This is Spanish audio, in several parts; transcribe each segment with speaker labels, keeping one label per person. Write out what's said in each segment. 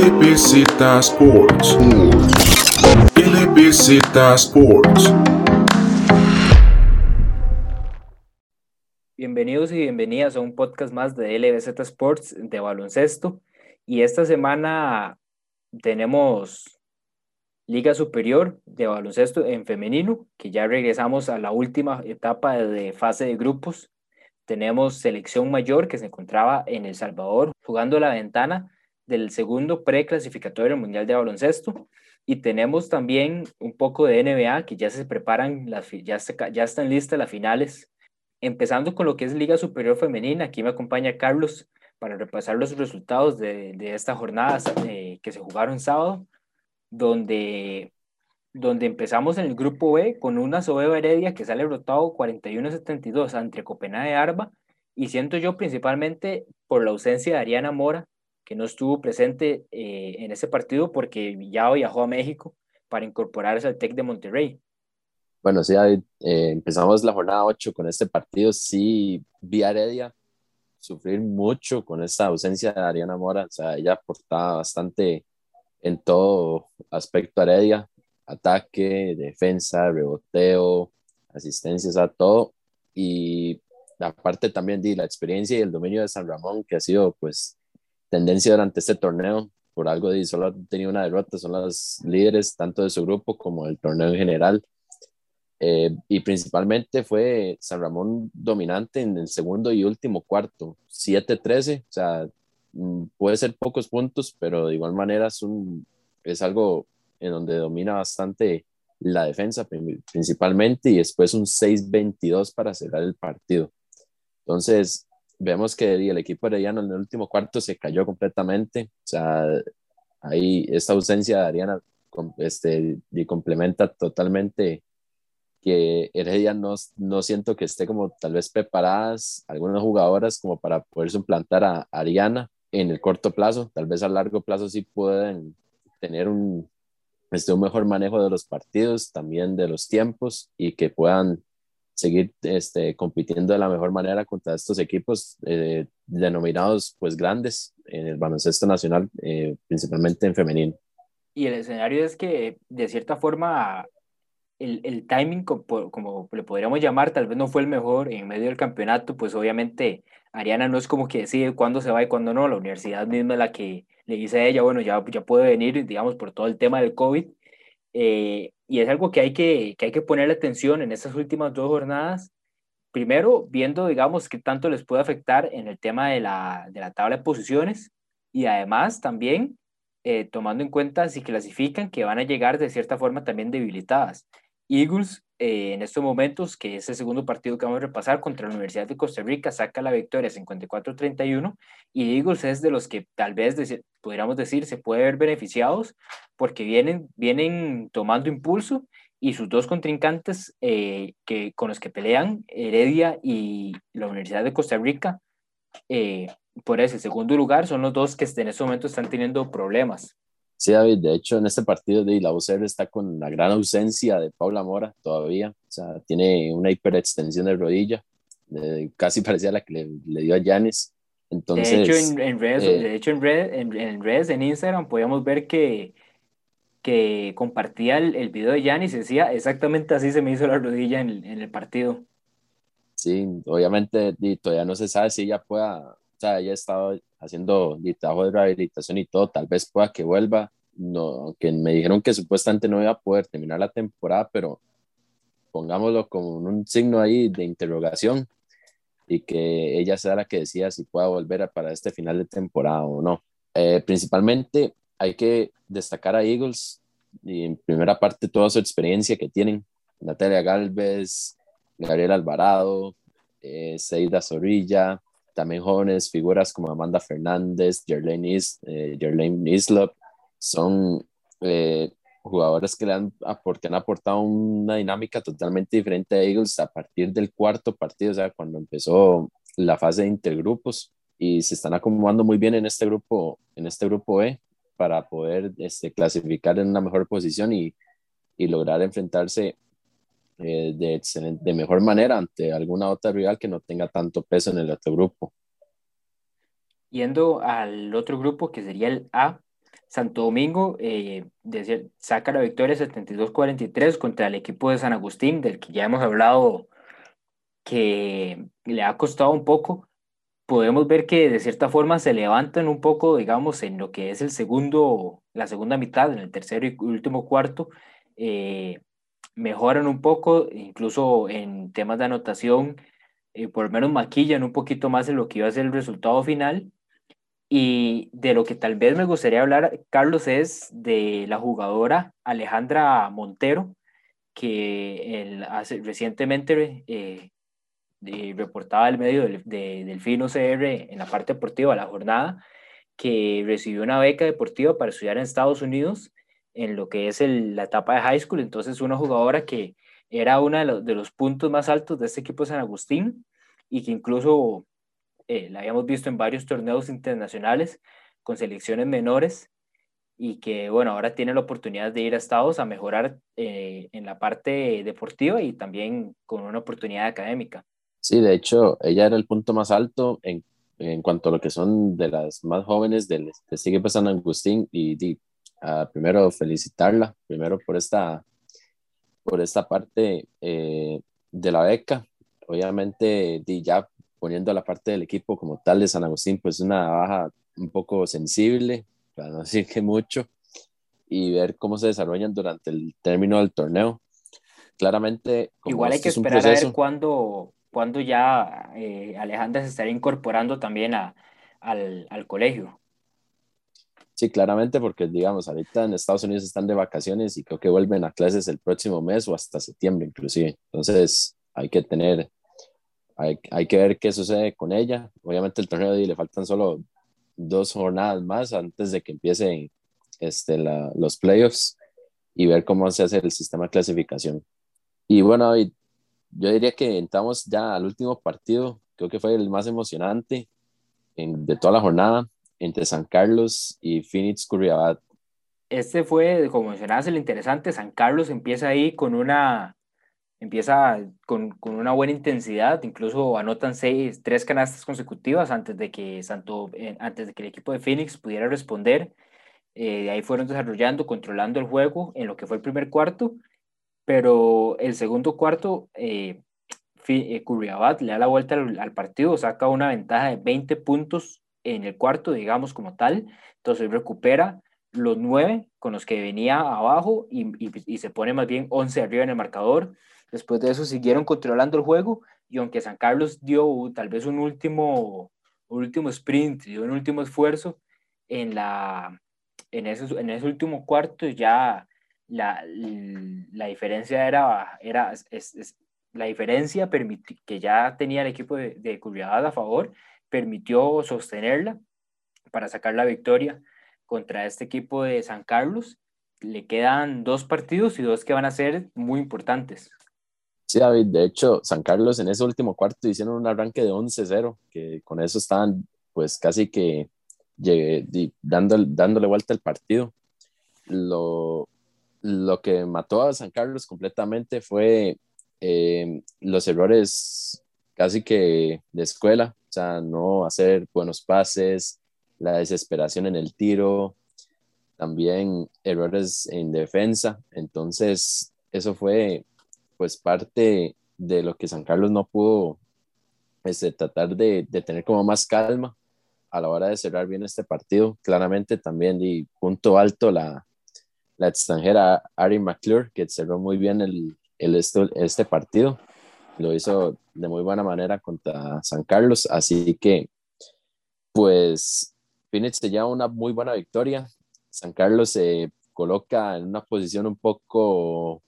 Speaker 1: LBZ Sports. LBZ Sports.
Speaker 2: Bienvenidos y bienvenidas a un podcast más de LBZ Sports de baloncesto. Y esta semana tenemos Liga Superior de Baloncesto en femenino, que ya regresamos a la última etapa de fase de grupos. Tenemos selección mayor que se encontraba en El Salvador jugando la ventana del segundo preclasificatorio Mundial de Baloncesto. Y tenemos también un poco de NBA que ya se preparan, las, ya, ya están listas las finales. Empezando con lo que es Liga Superior Femenina, aquí me acompaña Carlos para repasar los resultados de, de esta jornada eh, que se jugaron sábado donde, donde empezamos en el grupo B con una Sobeba Heredia que sale rotado 41-72 ante Copenhague Arba, y siento yo principalmente por la ausencia de Ariana Mora, que no estuvo presente eh, en ese partido porque ya viajó a México para incorporarse al TEC de Monterrey.
Speaker 3: Bueno, sí, eh, empezamos la jornada 8 con este partido. Sí, vi a Heredia sufrir mucho con esa ausencia de Ariana Mora. O sea, ella aportaba bastante en todo aspecto Heredia, ataque, defensa, reboteo, asistencias, a todo. Y aparte también de la experiencia y el dominio de San Ramón, que ha sido pues tendencia durante este torneo, por algo de solo ha tenido una derrota, son las líderes tanto de su grupo como del torneo en general. Eh, y principalmente fue San Ramón dominante en el segundo y último cuarto, 7-13, o sea, Mm, puede ser pocos puntos, pero de igual manera es, es algo en donde domina bastante la defensa principalmente y después un 6-22 para cerrar el partido. Entonces, vemos que el equipo Ariana en el último cuarto se cayó completamente. O sea, ahí esta ausencia de Ariana este, y complementa totalmente que Heredia no, no siento que esté como tal vez preparadas algunas jugadoras como para poder suplantar a Ariana en el corto plazo, tal vez a largo plazo sí pueden tener un, este, un mejor manejo de los partidos, también de los tiempos y que puedan seguir este, compitiendo de la mejor manera contra estos equipos eh, denominados pues grandes en el baloncesto nacional, eh, principalmente en femenino.
Speaker 2: Y el escenario es que de cierta forma el, el timing, como, como, le podríamos llamar, tal vez no fue el mejor en medio del campeonato, pues obviamente Ariana no es como que decide cuándo se va y cuándo no, la universidad misma es la que le dice a ella, bueno, ya, ya puede venir, digamos, por todo el tema del COVID. Eh, y es algo que hay que, que hay que ponerle atención en estas últimas dos jornadas. Primero, viendo, digamos, qué tanto les puede afectar en el tema de la, de la tabla de posiciones y además también eh, tomando en cuenta si clasifican que van a llegar de cierta forma también debilitadas. Eagles eh, en estos momentos, que es el segundo partido que vamos a repasar contra la Universidad de Costa Rica, saca la victoria 54-31 y Eagles es de los que tal vez podríamos decir se puede ver beneficiados porque vienen, vienen tomando impulso y sus dos contrincantes eh, que, con los que pelean, Heredia y la Universidad de Costa Rica, eh, por ese segundo lugar, son los dos que en este momento están teniendo problemas.
Speaker 3: Sí, David, de hecho en este partido de la UCR está con la gran ausencia de Paula Mora todavía, o sea, tiene una hiperextensión de rodilla, casi parecía la que le, dio a Yanis. Entonces,
Speaker 2: de hecho, en, redes, eh, de hecho en, en, redes, en Instagram, podíamos ver que, que compartía el, el video de Yanis y decía exactamente así se me hizo la rodilla en, en el partido.
Speaker 3: Sí, obviamente todavía no se sabe si ella pueda o sea, ella estaba haciendo trabajo de rehabilitación y todo, tal vez pueda que vuelva, no, que me dijeron que supuestamente no iba a poder terminar la temporada, pero pongámoslo como un signo ahí de interrogación y que ella sea la que decida si pueda volver para este final de temporada o no. Eh, principalmente hay que destacar a Eagles y en primera parte toda su experiencia que tienen. Natalia Galvez, Gabriel Alvarado, eh, Seida Zorrilla, también jóvenes figuras como Amanda Fernández, Jerlene, Is, eh, Islop, son eh, jugadores que, le han, que han aportado una dinámica totalmente diferente a Eagles a partir del cuarto partido, o sea, cuando empezó la fase de intergrupos y se están acomodando muy bien en este grupo, en este grupo E para poder este, clasificar en una mejor posición y, y lograr enfrentarse eh, de, de mejor manera ante alguna otra rival que no tenga tanto peso en el otro grupo.
Speaker 2: Yendo al otro grupo que sería el A, Santo Domingo eh, saca la victoria 72-43 contra el equipo de San Agustín, del que ya hemos hablado que le ha costado un poco. Podemos ver que de cierta forma se levantan un poco, digamos, en lo que es el segundo, la segunda mitad, en el tercero y último cuarto, eh, mejoran un poco, incluso en temas de anotación, eh, por lo menos maquillan un poquito más en lo que iba a ser el resultado final. Y de lo que tal vez me gustaría hablar, Carlos, es de la jugadora Alejandra Montero, que el, hace, recientemente eh, reportaba el medio del, de, del FINO CR en la parte deportiva de la jornada, que recibió una beca deportiva para estudiar en Estados Unidos en lo que es la etapa de high school. Entonces, una jugadora que era uno de, los puntos más altos de este equipo San Agustín y que incluso eh, la habíamos visto en varios torneos internacionales con selecciones menores y que, bueno, ahora tiene la oportunidad de ir a Estados a mejorar eh, en la parte deportiva y también con una oportunidad académica.
Speaker 3: Sí, de hecho, ella era el punto más alto en, en cuanto a lo que son de las más jóvenes del, de este equipo San Agustín y, primero felicitarla, primero por esta, por esta parte eh, de la beca. Obviamente, ya poniendo la parte del equipo como tal de San Agustín, pues una baja un poco sensible, para no decir que mucho, y ver cómo se desarrollan durante el término del torneo. Claramente,
Speaker 2: igual hay que esperar a ver cuándo, cuándo ya eh, Alejandra se estará incorporando también a, al, al colegio.
Speaker 3: Sí, claramente, porque digamos, ahorita en Estados Unidos están de vacaciones y creo que vuelven a clases el próximo mes o hasta septiembre inclusive. Entonces, hay que tener hay, que ver qué sucede con ella. Obviamente el torneo de le faltan solo dos jornadas más antes de que empiecen este, los playoffs y ver cómo se hace el sistema de clasificación. Y bueno, yo diría que entramos ya al último partido, creo que fue el más emocionante de toda la jornada, entre San Carlos y Phoenix Curriabat.
Speaker 2: Este fue, como mencionabas, el interesante. San Carlos empieza ahí con una empieza con, con, una buena intensidad, incluso anotan seis, tres canastas consecutivas antes de que, Santo, eh, antes de que el equipo de Phoenix pudiera responder. Eh, de ahí fueron desarrollando, controlando el juego en lo que fue el primer cuarto, pero el segundo cuarto, eh, eh Curriabat le da la vuelta al, al, partido, saca una ventaja de 20 puntos en el cuarto, digamos como tal, entonces recupera los nueve con los que venía abajo y, y, se pone más bien 11 arriba en el marcador. Después de eso siguieron controlando el juego y aunque San Carlos dio tal vez un último, un último sprint, dio un último esfuerzo, en, la, en, ese, en ese último cuarto ya la, la diferencia era, era es, la diferencia que ya tenía el equipo de, de a favor permitió sostenerla para sacar la victoria contra este equipo de San Carlos. Le quedan dos partidos y dos que van a ser muy importantes.
Speaker 3: Sí, David, de hecho, San Carlos en ese último cuarto hicieron un arranque de 11-0, que con eso estaban pues casi que llegué, dándole, dándole vuelta al partido. Lo, lo que mató a San Carlos completamente fue eh, los errores casi que de escuela, o sea, no hacer buenos pases, la desesperación en el tiro, también errores en defensa. Entonces, eso fue pues parte de lo que San Carlos no pudo este, tratar de, de, tener como más calma a la hora de cerrar bien este partido. Claramente también y punto alto la, la extranjera Ari McClure, que cerró muy bien el, el este, este partido. Lo hizo de muy buena manera contra San Carlos. Así que, pues, Phoenix se lleva una muy buena victoria. San Carlos se coloca en una posición un poco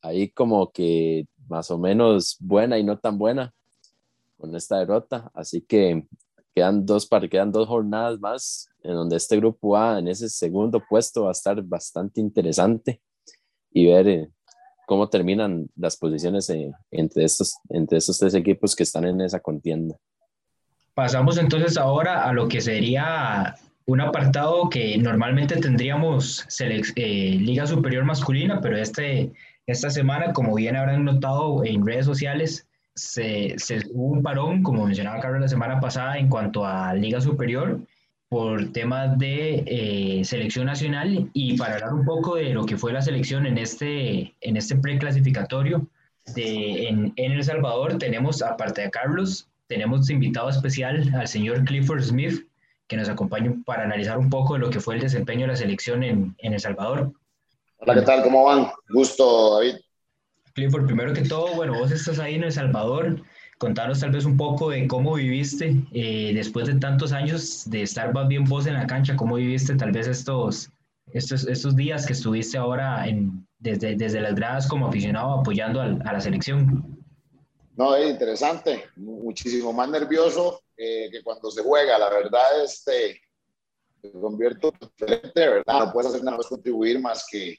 Speaker 3: ahí como que más o menos buena y no tan buena con esta derrota. Así que quedan dos, quedan dos jornadas más en donde este grupo A en ese segundo puesto va a estar bastante interesante y ver eh, cómo terminan las posiciones eh, entre, estos, entre estos tres equipos que están en esa contienda.
Speaker 4: Pasamos entonces ahora a lo que sería un apartado que normalmente tendríamos eh, Liga Superior Masculina, pero este esta semana, como bien habrán notado en redes sociales, se, hubo un parón, como mencionaba Carlos la semana pasada, en cuanto a Liga Superior, por temas de eh, selección nacional y para hablar un poco de lo que fue la selección en este, en este preclasificatorio de, en, en El Salvador, tenemos, aparte de Carlos, tenemos invitado especial al señor Clifford Smith, que nos acompaña para analizar un poco de lo que fue el desempeño de la selección en, en El Salvador.
Speaker 5: Hola, ¿qué tal? ¿Cómo van? Gusto, David.
Speaker 4: Clifford, primero que todo, bueno, vos estás ahí en El Salvador. Contanos tal vez un poco de cómo viviste eh, después de tantos años de estar más bien vos en la cancha, cómo viviste tal vez estos, estos, estos días que estuviste ahora en, desde, desde las gradas como aficionado apoyando al, a la selección.
Speaker 5: No, es interesante, muchísimo más nervioso eh, que cuando se juega. La verdad, este, me convierto diferente, ¿verdad? No puedes hacer nada más contribuir más que,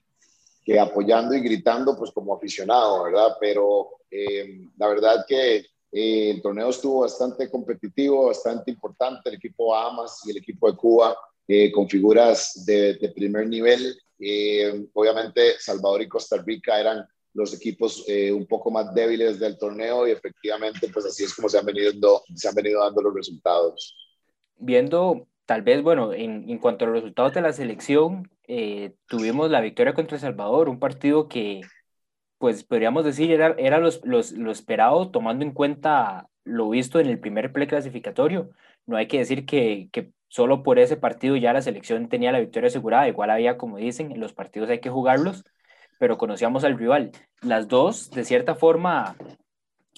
Speaker 5: que apoyando y gritando, pues como aficionado, ¿verdad? Pero eh, la verdad que eh, el torneo estuvo bastante competitivo, bastante importante. El equipo Bahamas y el equipo de Cuba eh, con figuras de, de primer nivel. Eh, obviamente, Salvador y Costa Rica eran los equipos eh, un poco más débiles del torneo y efectivamente, pues así es como se han venido, se han venido dando los resultados.
Speaker 2: Viendo, tal vez, bueno, en, en cuanto a los resultados de la selección, eh, tuvimos la victoria contra El Salvador, un partido que, pues podríamos decir, era, era los, los, lo esperado tomando en cuenta lo visto en el primer play clasificatorio. No hay que decir que, que solo por ese partido ya la selección tenía la victoria asegurada, igual había, como dicen, en los partidos hay que jugarlos pero conocíamos al rival. Las dos, de cierta forma,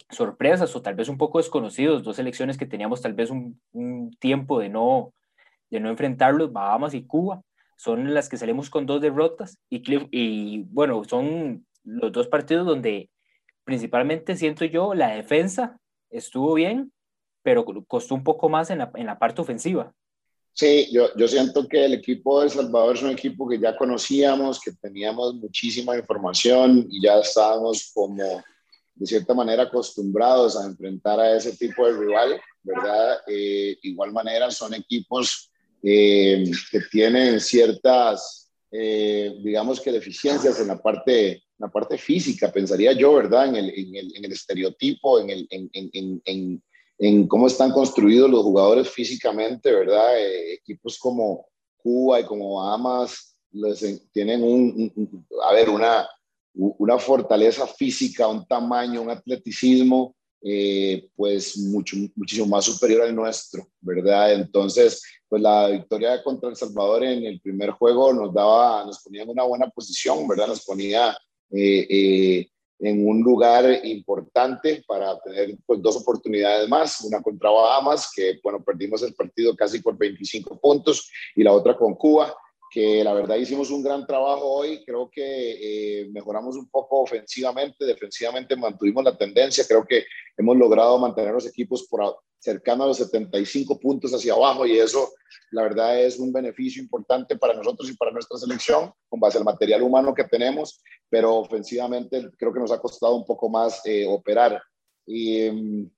Speaker 2: sorpresas o tal vez un poco desconocidos, dos selecciones que teníamos tal vez un, un tiempo de no, de no enfrentarlos, Bahamas y Cuba, son las que salimos con dos derrotas y, y bueno, son los dos partidos donde principalmente siento yo la defensa estuvo bien, pero costó un poco más en la, en la parte ofensiva.
Speaker 5: Sí, yo, yo siento que el equipo de Salvador es un equipo que ya conocíamos, que teníamos muchísima información y ya estábamos como de cierta manera acostumbrados a enfrentar a ese tipo de rival, ¿verdad? Eh, igual manera son equipos eh, que tienen ciertas, eh, digamos que deficiencias en la parte, la parte física, pensaría yo, ¿verdad? En el, en el, en el estereotipo, en, el, en, en en cómo están construidos los jugadores físicamente, ¿verdad? Eh, equipos como Cuba y como Bahamas tienen un, un, a ver, una, una fortaleza física, un tamaño, un atleticismo, eh, pues mucho, muchísimo más superior al nuestro, ¿verdad? Entonces, pues la victoria contra El Salvador en el primer juego nos daba, nos ponía en una buena posición, ¿verdad? Nos ponía eh, eh, en un lugar importante para tener pues, dos oportunidades más, una contra Bahamas, que bueno, perdimos el partido casi por 25 puntos, y la otra con Cuba, que la verdad hicimos un gran trabajo hoy, creo que eh, mejoramos un poco ofensivamente, defensivamente mantuvimos la tendencia, creo que hemos logrado mantener los equipos por cercano a los 75 puntos hacia abajo y eso la verdad es un beneficio importante para nosotros y para nuestra selección con base al material humano que tenemos, pero ofensivamente creo que nos ha costado un poco más eh, operar. Y um,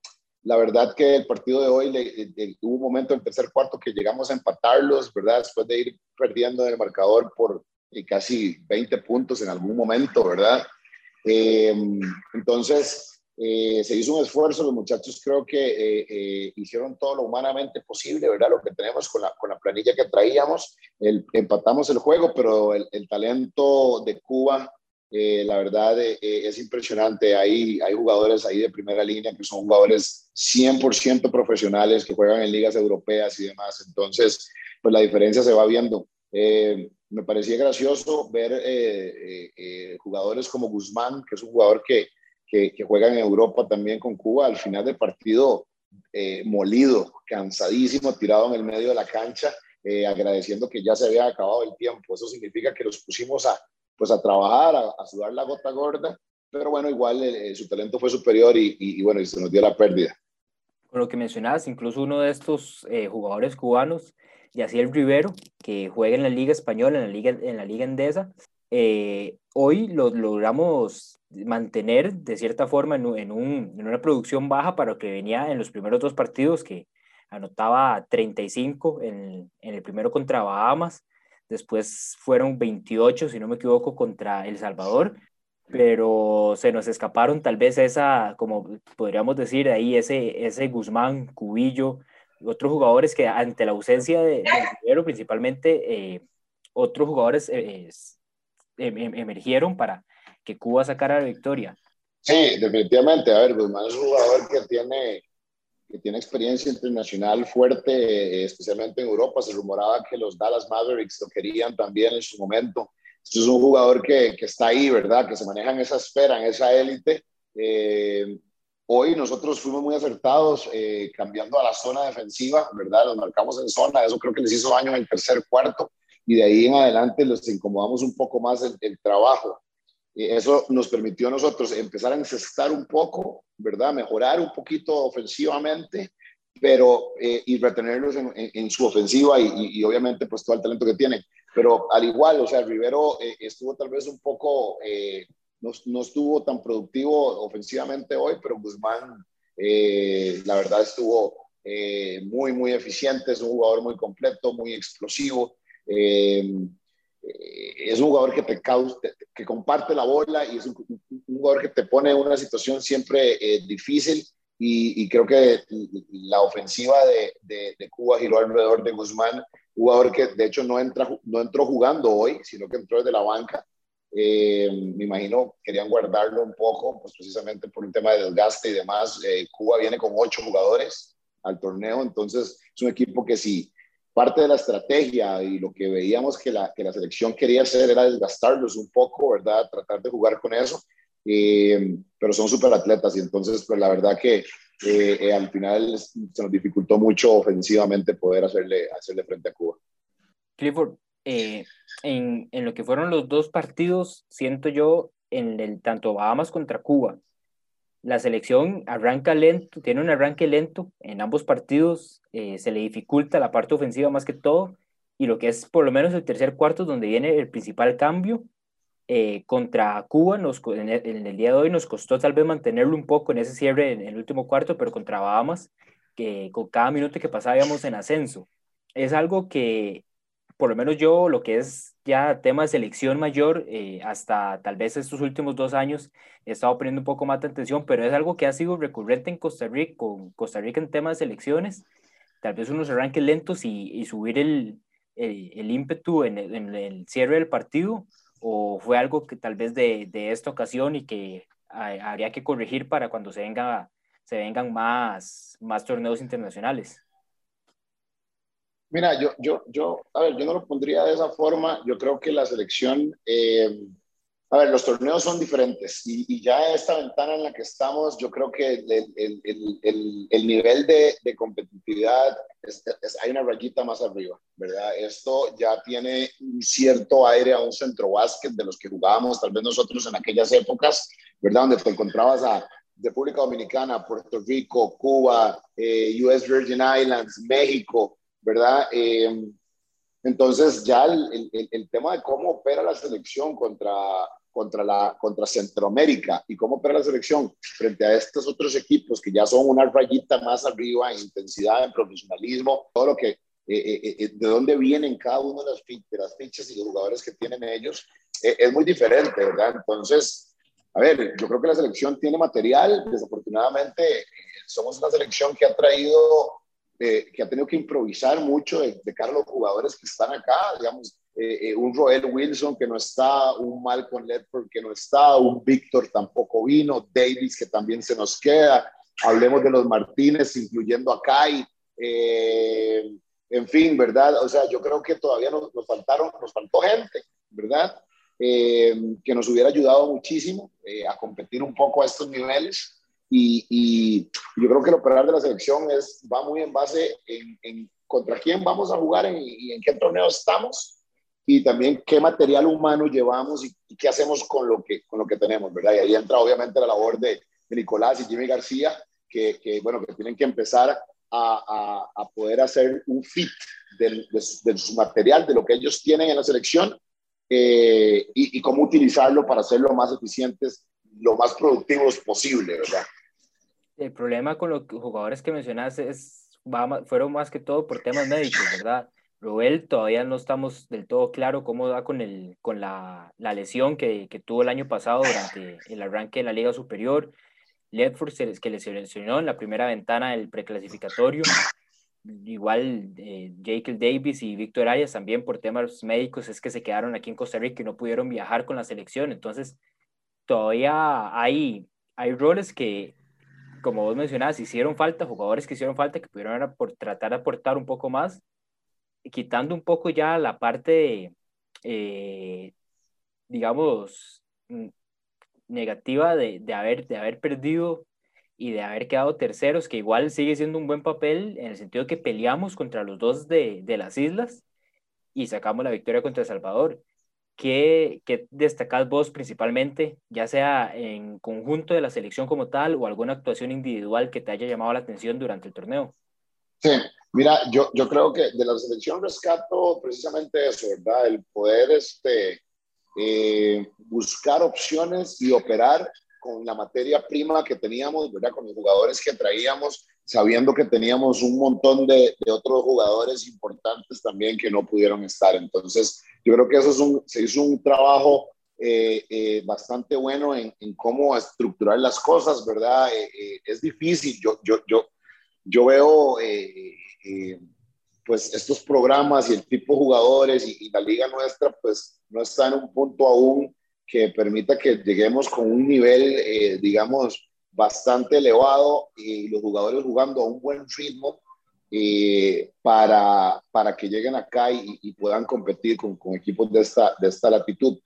Speaker 5: la verdad que el partido de hoy le, le, hubo un momento en tercer cuarto que llegamos a empatarlos, ¿verdad? Después de ir perdiendo en el marcador por eh, casi 20 puntos en algún momento, ¿verdad? Eh, entonces, eh, se hizo un esfuerzo, los muchachos creo que eh, eh, hicieron todo lo humanamente posible, ¿verdad? Lo que tenemos con la, con la planilla que traíamos, el, empatamos el juego, pero el, el talento de Cuba, eh, la verdad es impresionante. Hay, hay jugadores ahí de primera línea que son jugadores 100% profesionales que juegan en ligas europeas y demás. Entonces, pues la diferencia se va viendo. me parecía gracioso ver jugadores como Guzmán, que es un jugador que que, que juegan en Europa también con Cuba, al final del partido eh, molido, cansadísimo, tirado en el medio de la cancha, eh, agradeciendo que ya se había acabado el tiempo. Eso significa que los pusimos a, pues a trabajar, a, sudar la gota gorda, pero bueno, igual eh, su talento fue superior y, bueno, se nos dio la pérdida.
Speaker 2: Con lo que mencionabas, incluso uno de estos eh, jugadores cubanos, Yaciel Rivero, que juega en la Liga Española, en la Liga, en la Liga Endesa, eh, hoy lo logramos mantener de cierta forma en, en, un, en, una producción baja para lo que venía en los primeros dos partidos, que anotaba 35 en, en el primero contra Bahamas, después fueron 28, si no me equivoco, contra El Salvador, pero se nos escaparon tal vez esa, como podríamos decir ahí, ese, ese Guzmán, Cubillo, otros jugadores que ante la ausencia de, de principalmente eh, otros jugadores eh, em, em, emergieron para que Cuba sacara la victoria.
Speaker 5: Sí, definitivamente. A ver, Guzmán es un jugador que tiene, que tiene experiencia internacional fuerte, eh, especialmente en Europa. Se rumoraba que los Dallas Mavericks lo querían también en su momento. es un jugador que, que está ahí, ¿verdad? Que se maneja en esa esfera, en esa élite. Eh, Hoy nosotros fuimos muy acertados eh, cambiando a la zona defensiva, ¿verdad? Los marcamos en zona, eso creo que les hizo daño en el tercer cuarto y de ahí en adelante los incomodamos un poco más el, el trabajo. Eso nos permitió a nosotros empezar a encestar un poco, ¿verdad? Mejorar un poquito ofensivamente, pero eh, y retenerlos en, su ofensiva y, obviamente pues todo el talento que tienen. Pero al igual, o sea, Rivero eh, estuvo tal vez un poco no, no, estuvo tan productivo ofensivamente hoy, pero Guzmán, eh, la verdad, estuvo eh, muy, muy eficiente, es un jugador muy completo, muy explosivo. Eh, es un jugador que te causa, que comparte la bola y es un, jugador que te pone en una situación siempre difícil y, y, creo que la ofensiva de, de, de, Cuba giró alrededor de Guzmán, jugador que de hecho no, entra, no entró jugando hoy, sino que entró desde la banca eh, me imagino querían guardarlo un poco, pues precisamente por un tema de desgaste y demás. Eh, Cuba viene con ocho jugadores al torneo, entonces es un equipo que si parte de la estrategia y lo que veíamos que la, que la selección quería hacer era desgastarlos un poco, ¿verdad? Tratar de jugar con eso, eh, pero son súper atletas y entonces pues la verdad que al final se nos dificultó mucho ofensivamente poder hacerle, hacerle frente a Cuba.
Speaker 2: Clifford, eh, en, en, lo que fueron los dos partidos, siento yo, en el tanto Bahamas contra Cuba, la selección arranca lento, tiene un arranque lento en ambos partidos, eh, se le dificulta la parte ofensiva más que todo, y lo que es por lo menos el tercer cuarto, donde viene el principal cambio, eh, contra Cuba nos, en el, día de hoy nos costó tal vez mantenerlo un poco en ese cierre en, en el último cuarto, pero contra Bahamas, que con cada minuto que pasábamos en ascenso. Es algo que por lo menos yo, lo que es ya tema de selección mayor, eh, hasta tal vez estos últimos dos años he estado poniendo un poco más de atención, pero es algo que ha sido recurrente en Costa Rica, con Costa Rica en temas de selecciones, tal vez unos arranques lentos y, subir el, el, ímpetu en el, cierre del partido, o fue algo que tal vez de, esta ocasión y que habría que corregir para cuando se, venga, se vengan más torneos internacionales.
Speaker 5: Mira, yo, yo, yo, a ver, yo no lo pondría de esa forma. Yo creo que la selección, eh, a ver, los torneos son diferentes y, y, ya esta ventana en la que estamos, yo creo que el, el, el, el nivel de, de competitividad, es, es, hay una rayita más arriba, ¿verdad? Esto ya tiene un cierto aire a un centro básquet de los que jugábamos, tal vez nosotros en aquellas épocas, ¿verdad? Donde te encontrabas a República Dominicana, Puerto Rico, Cuba, eh, US Virgin Islands, México, ¿verdad? Eh, entonces ya el, el, el, tema de cómo opera la selección contra, contra, la, contra Centroamérica y cómo opera la selección frente a estos otros equipos que ya son una rayita más arriba en intensidad, en profesionalismo, todo lo que, eh, eh, eh de dónde vienen cada uno de las, de las fichas y los jugadores que tienen ellos, eh, es muy diferente, ¿verdad? Entonces, a ver, yo creo que la selección tiene material, desafortunadamente somos una selección que ha traído eh, que ha tenido que improvisar mucho de, de cara a los jugadores que están acá, digamos, eh, eh, un Roel Wilson que no está, un Malcolm Ledford que no está, un Víctor tampoco vino, Davis que también se nos queda, hablemos de los Martínez, incluyendo a Kai, eh, en fin, ¿verdad? O sea, yo creo que todavía nos, nos faltaron, nos faltó gente, ¿verdad? que nos hubiera ayudado muchísimo a competir un poco a estos niveles. Y, y, yo creo que el operar de la selección es, va muy en base en, en contra quién vamos a jugar en, y en qué torneo estamos y también qué material humano llevamos y, y, qué hacemos con lo que, con lo que tenemos, ¿verdad? Y ahí entra obviamente la labor de, de Nicolás y Jimmy García, que, que, bueno, que tienen que empezar a, a, a poder hacer un fit del, de, de, su material, de lo que ellos tienen en la selección eh, y, y cómo utilizarlo para hacerlo más eficientes, lo más productivos posible, ¿verdad?
Speaker 2: El problema con los jugadores que mencionas es, va, fueron más que todo por temas médicos, ¿verdad? Roel todavía no estamos del todo claro cómo va con, el, con la, la lesión que, que, tuvo el año pasado durante el arranque de la Liga Superior. Ledford, que le seleccionó en la primera ventana del preclasificatorio. igual eh, Jake Davis y Víctor Arias también por temas médicos es que se quedaron aquí en Costa Rica y no pudieron viajar con la selección. Entonces, todavía hay, hay roles que, como vos mencionabas, hicieron falta, jugadores que hicieron falta, que pudieron por tratar de aportar un poco más, quitando un poco ya la parte, eh, digamos, mm, negativa de, de, haber, de haber perdido y de haber quedado terceros, que igual sigue siendo un buen papel en el sentido que peleamos contra los dos de, de las islas y sacamos la victoria contra El Salvador. ¿Qué, ¿Qué destacás vos principalmente, ya sea en conjunto de la selección como tal o alguna actuación individual que te haya llamado la atención durante el torneo?
Speaker 5: Sí, mira, yo, yo creo que de la selección rescato precisamente eso, ¿verdad? El poder este, eh, buscar opciones y operar con la materia prima que teníamos, ¿verdad? Con los jugadores que traíamos, sabiendo que teníamos un montón de, de otros jugadores importantes también que no pudieron estar. Entonces, yo creo que eso es un, se hizo un trabajo eh, eh, bastante bueno en, cómo estructurar las cosas, ¿verdad? Eh, es difícil. Yo, yo, yo, yo veo pues estos programas y el tipo de jugadores y, la liga nuestra, pues no está en un punto aún que permita que lleguemos con un nivel, digamos, bastante elevado y los jugadores jugando a un buen ritmo eh, para, para que lleguen acá y, y puedan competir con, con, equipos de esta, de esta latitud.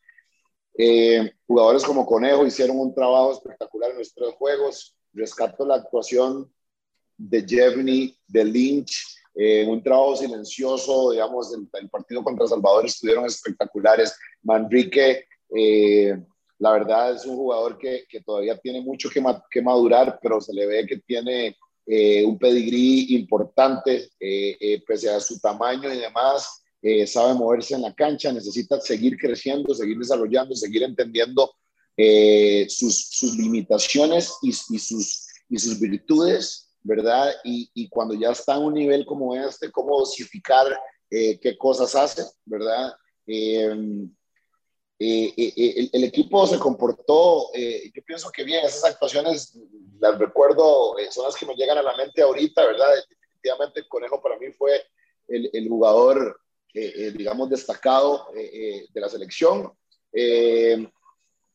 Speaker 5: Eh, jugadores como Conejo hicieron un trabajo espectacular en nuestros juegos. Rescato la actuación de Jevny, de Lynch, eh, un trabajo silencioso, digamos, el, el, partido contra Salvador estuvieron espectaculares. Manrique eh, la verdad es un jugador que, que todavía tiene mucho que, ma que, madurar, pero se le ve que tiene eh, un pedigrí importante, eh, eh pese a su tamaño y demás, eh, sabe moverse en la cancha, necesita seguir creciendo, seguir desarrollando, seguir entendiendo sus, sus, limitaciones y, y, sus, y sus virtudes, ¿verdad? Y, y, cuando ya está a un nivel como este, cómo dosificar qué cosas hace, ¿verdad? Eh, eh, eh, el, el, equipo se comportó, yo pienso que bien, esas actuaciones las recuerdo, son las que me llegan a la mente ahorita, ¿verdad? Definitivamente el Conejo para mí fue el, el jugador, digamos, destacado de la selección.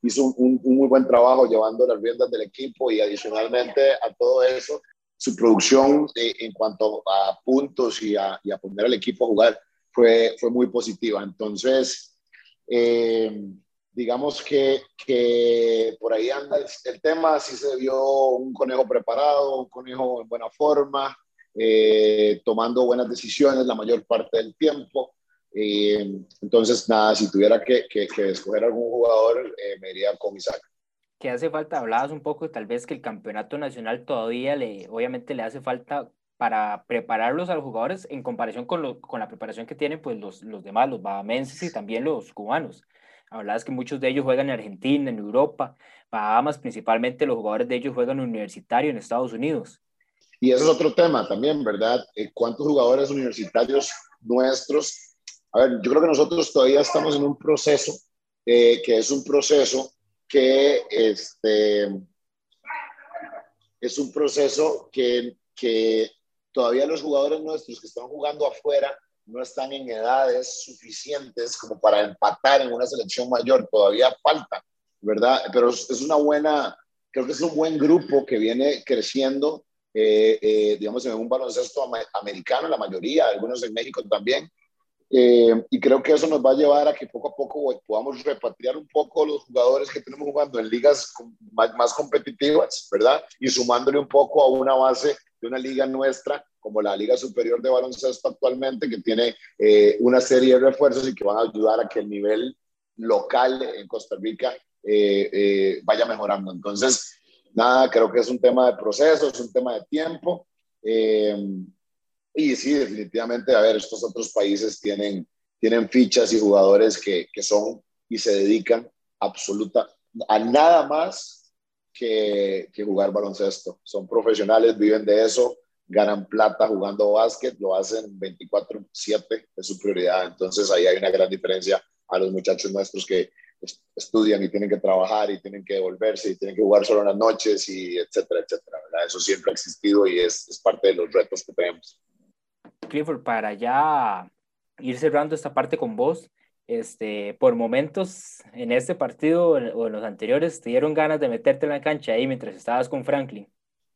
Speaker 5: hizo un, un, muy buen trabajo llevando las riendas del equipo y adicionalmente a todo eso, su producción en cuanto a puntos y a, y a poner al equipo a jugar fue, fue muy positiva. Entonces, eh, digamos que, que, por ahí anda el, el, tema, si se vio un conejo preparado, un conejo en buena forma, eh, tomando buenas decisiones la mayor parte del tiempo. Eh, entonces, nada, si tuviera que, que, que escoger algún jugador, eh, me iría con Isaac.
Speaker 2: ¿Qué hace falta? Hablabas un poco, tal vez que el campeonato nacional todavía le, obviamente le hace falta para prepararlos a los jugadores en comparación con, lo, con la preparación que tienen pues los, los demás, los bahamenses y también los cubanos. Hablabas que muchos de ellos juegan en Argentina, en Europa, Bahamas principalmente los jugadores de ellos juegan universitario en Estados Unidos.
Speaker 5: Y eso es otro tema también, ¿verdad? Eh, ¿Cuántos jugadores universitarios nuestros? A ver, yo creo que nosotros todavía estamos en un proceso, eh, que es un proceso que este, es un proceso que, que todavía los jugadores nuestros que están jugando afuera no están en edades suficientes como para empatar en una selección mayor, todavía falta, ¿verdad? Pero es una buena, creo que es un buen grupo que viene creciendo, eh, eh, digamos, en un baloncesto americano, la mayoría, algunos en México también, eh, y creo que eso nos va a llevar a que poco a poco podamos repatriar un poco los jugadores que tenemos jugando en ligas más, más competitivas, ¿verdad? Y sumándole un poco a una base de una liga nuestra, como la Liga Superior de Baloncesto actualmente, que tiene eh, una serie de refuerzos y que van a ayudar a que el nivel local en Costa Rica eh, eh, vaya mejorando. Entonces, nada, creo que es un tema de proceso, es un tema de tiempo. Y sí, definitivamente, a ver, estos otros países tienen, tienen fichas y jugadores que, que son y se dedican absoluta a nada más que, que jugar baloncesto. Son profesionales, viven de eso, ganan plata jugando básquet, lo hacen 24/7, es su prioridad. Entonces ahí hay una gran diferencia a los muchachos nuestros que estudian y tienen que trabajar y tienen que devolverse y tienen que jugar solo en las noches y etcétera, etcétera. Eso siempre ha existido y es, es parte de los retos que tenemos.
Speaker 2: Clifford, para ya ir cerrando esta parte con vos, este, por momentos en este partido o en los anteriores te dieron ganas de meterte en la cancha ahí mientras estabas con Franklin.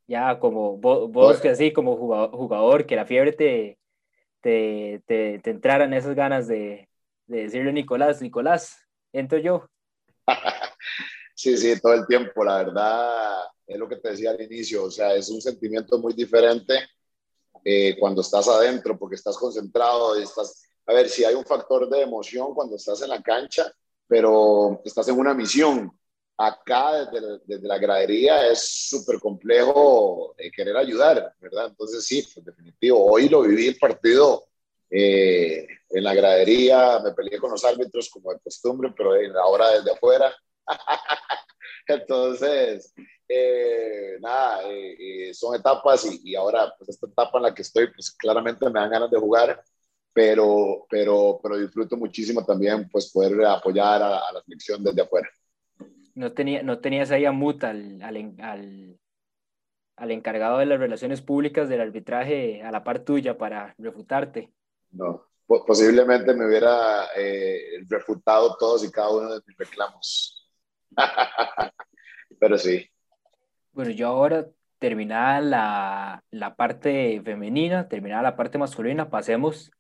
Speaker 2: Ya como vos, vos que así como jugador, que la fiebre te, te, te, te entraran esas ganas de, de decirle Nicolás, Nicolás, entro yo.
Speaker 5: Sí, sí, todo el tiempo, la verdad, es lo que te decía al inicio, o sea, es un sentimiento muy diferente eh, cuando estás adentro, porque estás concentrado, estás, a ver, si hay un factor de emoción cuando estás en la cancha, pero estás en una misión. Acá desde, desde la gradería es súper complejo eh, querer ayudar, ¿verdad? Entonces sí, pues definitivo, hoy lo viví el partido eh, en la gradería, me peleé con los árbitros como de costumbre, pero ahora desde afuera. Entonces, eh, nada, eh, son etapas y, ahora, pues esta etapa en la que estoy, pues claramente me dan ganas de jugar, pero, pero, pero disfruto muchísimo también, pues poder apoyar a, la selección desde afuera.
Speaker 2: No, tenía, no tenías ahí a Mut, al, al, al, encargado de las relaciones públicas del arbitraje a la par tuya para refutarte.
Speaker 5: No, posiblemente me hubiera eh, refutado todos y cada uno de mis reclamos. Pero sí.
Speaker 2: Bueno, yo ahora terminada la, la parte femenina, terminada la parte masculina, pasemos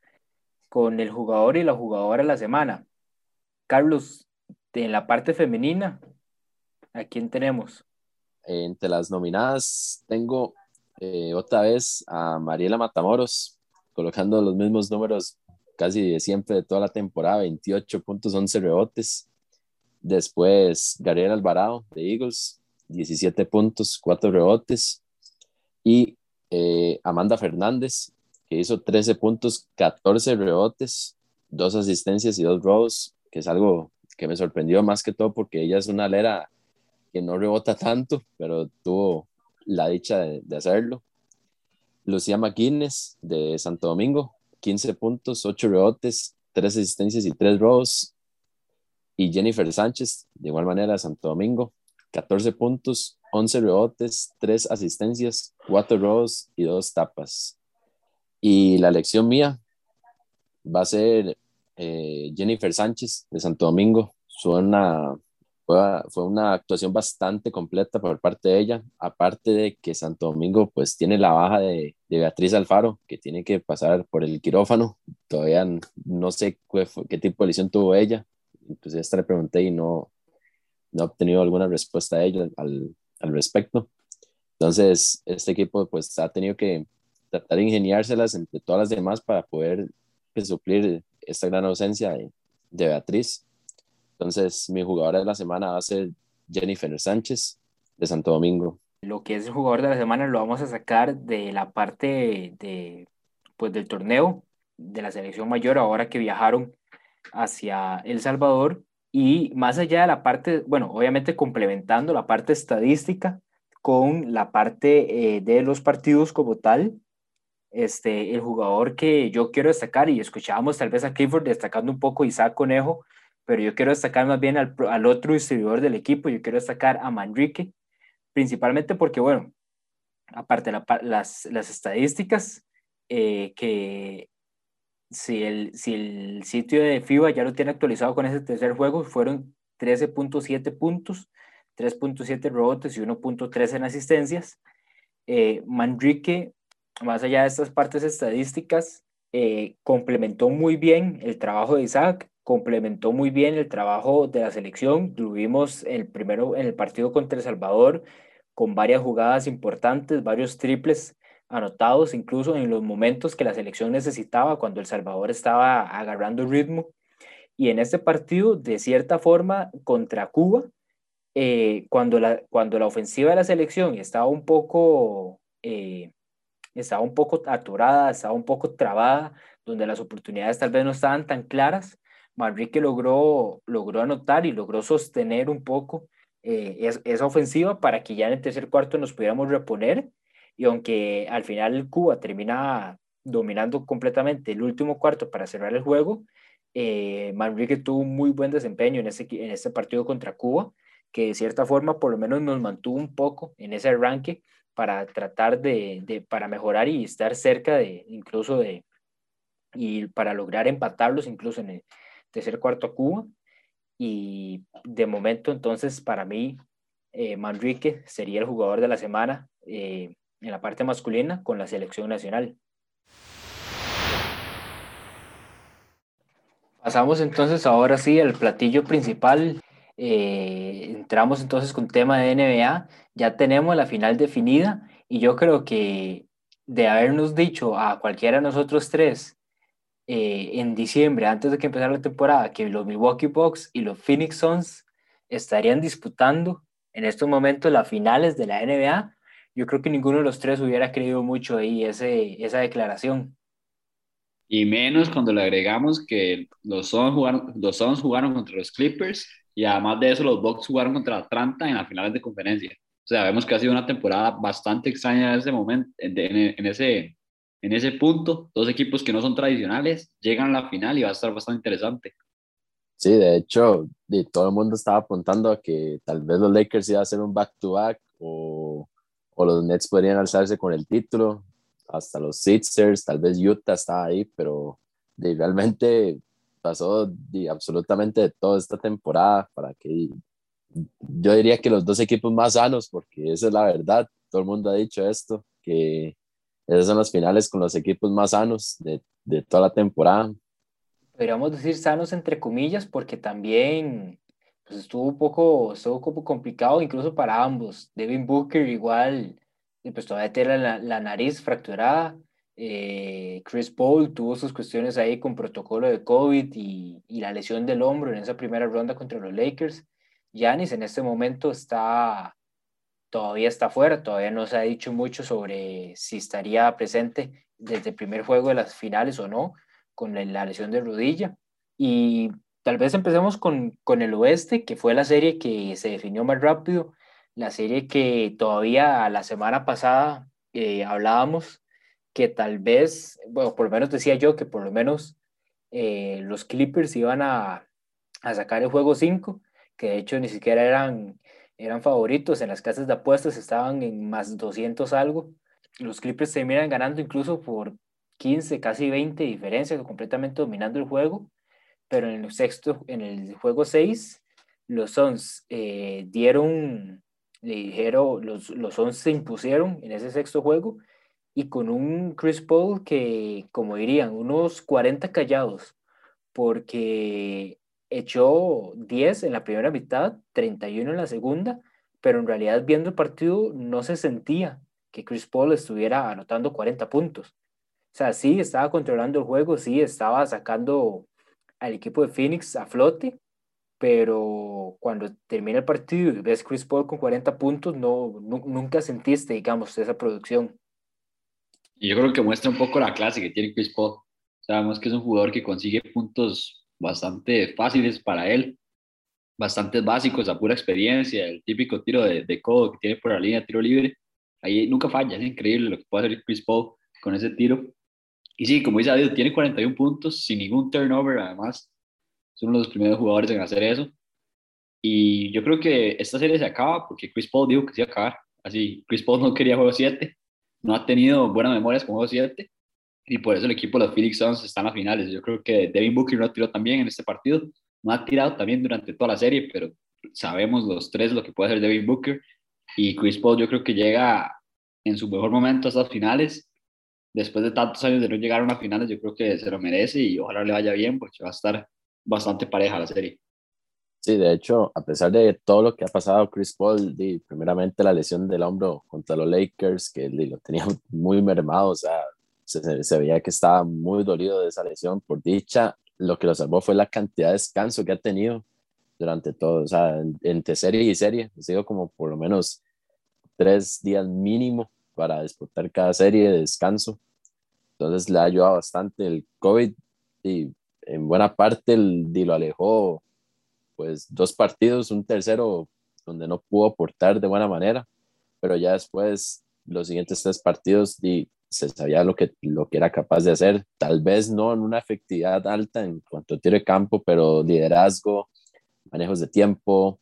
Speaker 2: con el jugador y la jugadora de la semana. Carlos, en la parte femenina, ¿a quién tenemos?
Speaker 3: Entre las nominadas tengo eh, otra vez a Mariela Matamoros, colocando los mismos números casi de siempre de toda la temporada, 28 puntos, 11 rebotes. Después Gabriel Alvarado de Eagles, 17 puntos, 4 rebotes. Y eh, Amanda Fernández, que hizo 13 puntos, 14 rebotes, 2 asistencias y 2 robos, que es algo que me sorprendió más que todo porque ella es una alera que no rebota tanto, pero tuvo la dicha de, hacerlo. Lucía McGuinness de Santo Domingo, 15 puntos, 8 rebotes, 3 asistencias y 3 robos. Y Jennifer Sánchez, de igual manera, de Santo Domingo, 14 puntos, 11 rebotes, 3 asistencias, 4 robos y 2 tapas. Y la elección mía va a ser eh, Jennifer Sánchez de Santo Domingo. Fue, una actuación bastante completa por parte de ella, aparte de que Santo Domingo pues tiene la baja de, Beatriz Alfaro, que tiene que pasar por el quirófano, todavía no sé qué, tipo de lesión tuvo ella, pues esta le pregunté y no, no he obtenido alguna respuesta de ella al, al respecto. Entonces, este equipo pues ha tenido que tratar de ingeniárselas entre todas las demás para poder pues, suplir esta gran ausencia de, de Beatriz. Entonces, mi jugadora de la semana va a ser Jennifer Sánchez de Santo Domingo.
Speaker 2: Lo que es el jugador de la semana lo vamos a sacar de la parte de, pues, del torneo de la selección mayor ahora que viajaron hacia El Salvador y más allá de la parte, bueno, obviamente complementando la parte estadística con la parte eh, de los partidos como tal, este, el jugador que yo quiero destacar y escuchábamos tal vez a Clifford destacando un poco Isaac Conejo, pero yo quiero destacar más bien al, al otro distribuidor del equipo, yo quiero destacar a Manrique, principalmente porque, bueno, aparte de las, las estadísticas, eh, que si el, si el sitio de FIBA ya lo tiene actualizado con ese tercer juego, fueron 13.7 puntos, 3.7 rebotes y 1.3 en asistencias. Eh, Manrique, más allá de estas partes estadísticas, eh, complementó muy bien el trabajo de Isaac, complementó muy bien el trabajo de la selección. Lo vimos el primero en el partido contra El Salvador con varias jugadas importantes, varios triples anotados, incluso en los momentos que la selección necesitaba, cuando El Salvador estaba agarrando ritmo. Y en este partido, de cierta forma, contra Cuba, eh, cuando, la, cuando la ofensiva de la selección estaba un poco, eh, estaba un poco atorada, estaba un poco trabada, donde las oportunidades tal vez no estaban tan claras, Manrique logró, logró anotar y logró sostener un poco eh, esa ofensiva para que ya en el tercer cuarto nos pudiéramos reponer. Y aunque al final Cuba termina dominando completamente el último cuarto para cerrar el juego, eh, Manrique tuvo un muy buen desempeño en, ese, en este partido contra Cuba, que de cierta forma por lo menos nos mantuvo un poco en ese arranque para tratar de, de para mejorar y estar cerca de incluso de, y para lograr empatarlos incluso en el tercer cuarto a Cuba. Y de momento, entonces, para mí, eh, Manrique sería el jugador de la semana eh, en la parte masculina con la selección nacional. Pasamos entonces ahora sí al platillo principal. Eh, entramos entonces con tema de NBA. Ya tenemos la final definida y yo creo que de habernos dicho a cualquiera de nosotros tres eh, en diciembre, antes de que empezara la temporada, que los Milwaukee Bucks y los Phoenix Suns estarían disputando en estos momentos las finales de la NBA, yo creo que ninguno de los tres hubiera creído mucho ahí ese, esa declaración.
Speaker 6: Y menos cuando le agregamos que los Suns jugaron, los Suns jugaron contra los Clippers y además de eso los Bucks jugaron contra Atlanta en las finales de conferencia. O sea, vemos que ha sido una temporada bastante extraña en ese momento, en, en, ese, en ese punto. Dos equipos que no son tradicionales llegan a la final y va a estar bastante interesante.
Speaker 3: Sí, de hecho, todo el mundo estaba apuntando a que tal vez los Lakers iban a hacer un back-to-back o, o, los Nets podrían alzarse con el título, hasta los Sixers, tal vez Utah estaba ahí, pero realmente pasó absolutamente toda esta temporada para que yo diría que los dos equipos más sanos, porque esa es la verdad, todo el mundo ha dicho esto, que esas son las finales con los equipos más sanos de, de toda la temporada.
Speaker 2: Podríamos decir sanos entre comillas, porque también pues, estuvo un poco, estuvo poco complicado incluso para ambos. Devin Booker igual, pues todavía tiene la, la nariz fracturada. Eh, Chris Paul tuvo sus cuestiones ahí con protocolo de COVID y, y la lesión del hombro en esa primera ronda contra los Lakers. Giannis en este momento está, todavía está fuera, todavía no se ha dicho mucho sobre si estaría presente desde el primer juego de las finales o no, con la lesión de rodilla. Y tal vez empecemos con, con el oeste, que fue la serie que se definió más rápido, la serie que todavía la semana pasada eh, hablábamos, que tal vez, bueno, por lo menos decía yo que por lo menos eh, los Clippers iban a, a sacar el juego 5 que de hecho ni siquiera eran, eran favoritos en las casas de apuestas, estaban en más 200 algo. Los Clippers terminan ganando incluso por 15, casi 20 diferencias, completamente dominando el juego, pero en el sexto, en el juego 6, los Suns eh, dieron, le dijeron, los, los Suns se impusieron en ese sexto juego y con un Chris Paul que, como dirían, unos 40 callados, porque echó 10 en la primera mitad, 31 en la segunda, pero en realidad viendo el partido no se sentía que Chris Paul estuviera anotando 40 puntos. O sea, sí estaba controlando el juego, sí estaba sacando al equipo de Phoenix a flote, pero cuando termina el partido y ves Chris Paul con 40 puntos, no, nunca sentiste, digamos, esa producción.
Speaker 6: Y yo creo que muestra un poco la clase que tiene Chris Paul. Sabemos que es un jugador que consigue puntos bastante fáciles para él, bastante básicos, a pura experiencia, el típico tiro de, de codo que tiene por la línea tiro libre. Ahí nunca falla, es increíble lo que puede hacer Chris Paul con ese tiro. Y sí, como dice David, tiene 41 puntos sin ningún turnover, además. Es uno de los primeros jugadores en hacer eso. Y yo creo que esta serie se acaba porque Chris Paul dijo que se iba a acabar. Así, Chris Paul no quería juego 7, no ha tenido buenas memorias con juego 7 y por eso el equipo de los Phoenix Suns está en las finales. Yo creo que Devin Booker no tiró también en este partido, no ha tirado también durante toda la serie, pero sabemos los tres lo que puede hacer Devin Booker y Chris Paul yo creo que llega en su mejor momento a estas finales. Después de tantos años de no llegar a unas finales, yo creo que se lo merece y ojalá le vaya bien porque va a estar bastante pareja la serie.
Speaker 3: Sí, de hecho, a pesar de todo lo que ha pasado, Chris Paul, primeramente la lesión del hombro contra los Lakers, que lo tenía muy mermado, o sea, se, veía que estaba muy dolido de esa lesión. Por dicha, lo que lo salvó fue la cantidad de descanso que ha tenido durante todo, o sea, entre serie y serie, ha sido como por lo menos tres días mínimo para disputar cada serie de descanso. Entonces le ha ayudado bastante el COVID y en buena parte el, lo alejó pues dos partidos, un tercero donde no pudo aportar de buena manera, pero ya después los siguientes tres partidos y se sabía lo que, lo que era capaz de hacer, tal vez no en una efectividad alta en cuanto a tiro de campo, pero liderazgo, manejos de tiempo,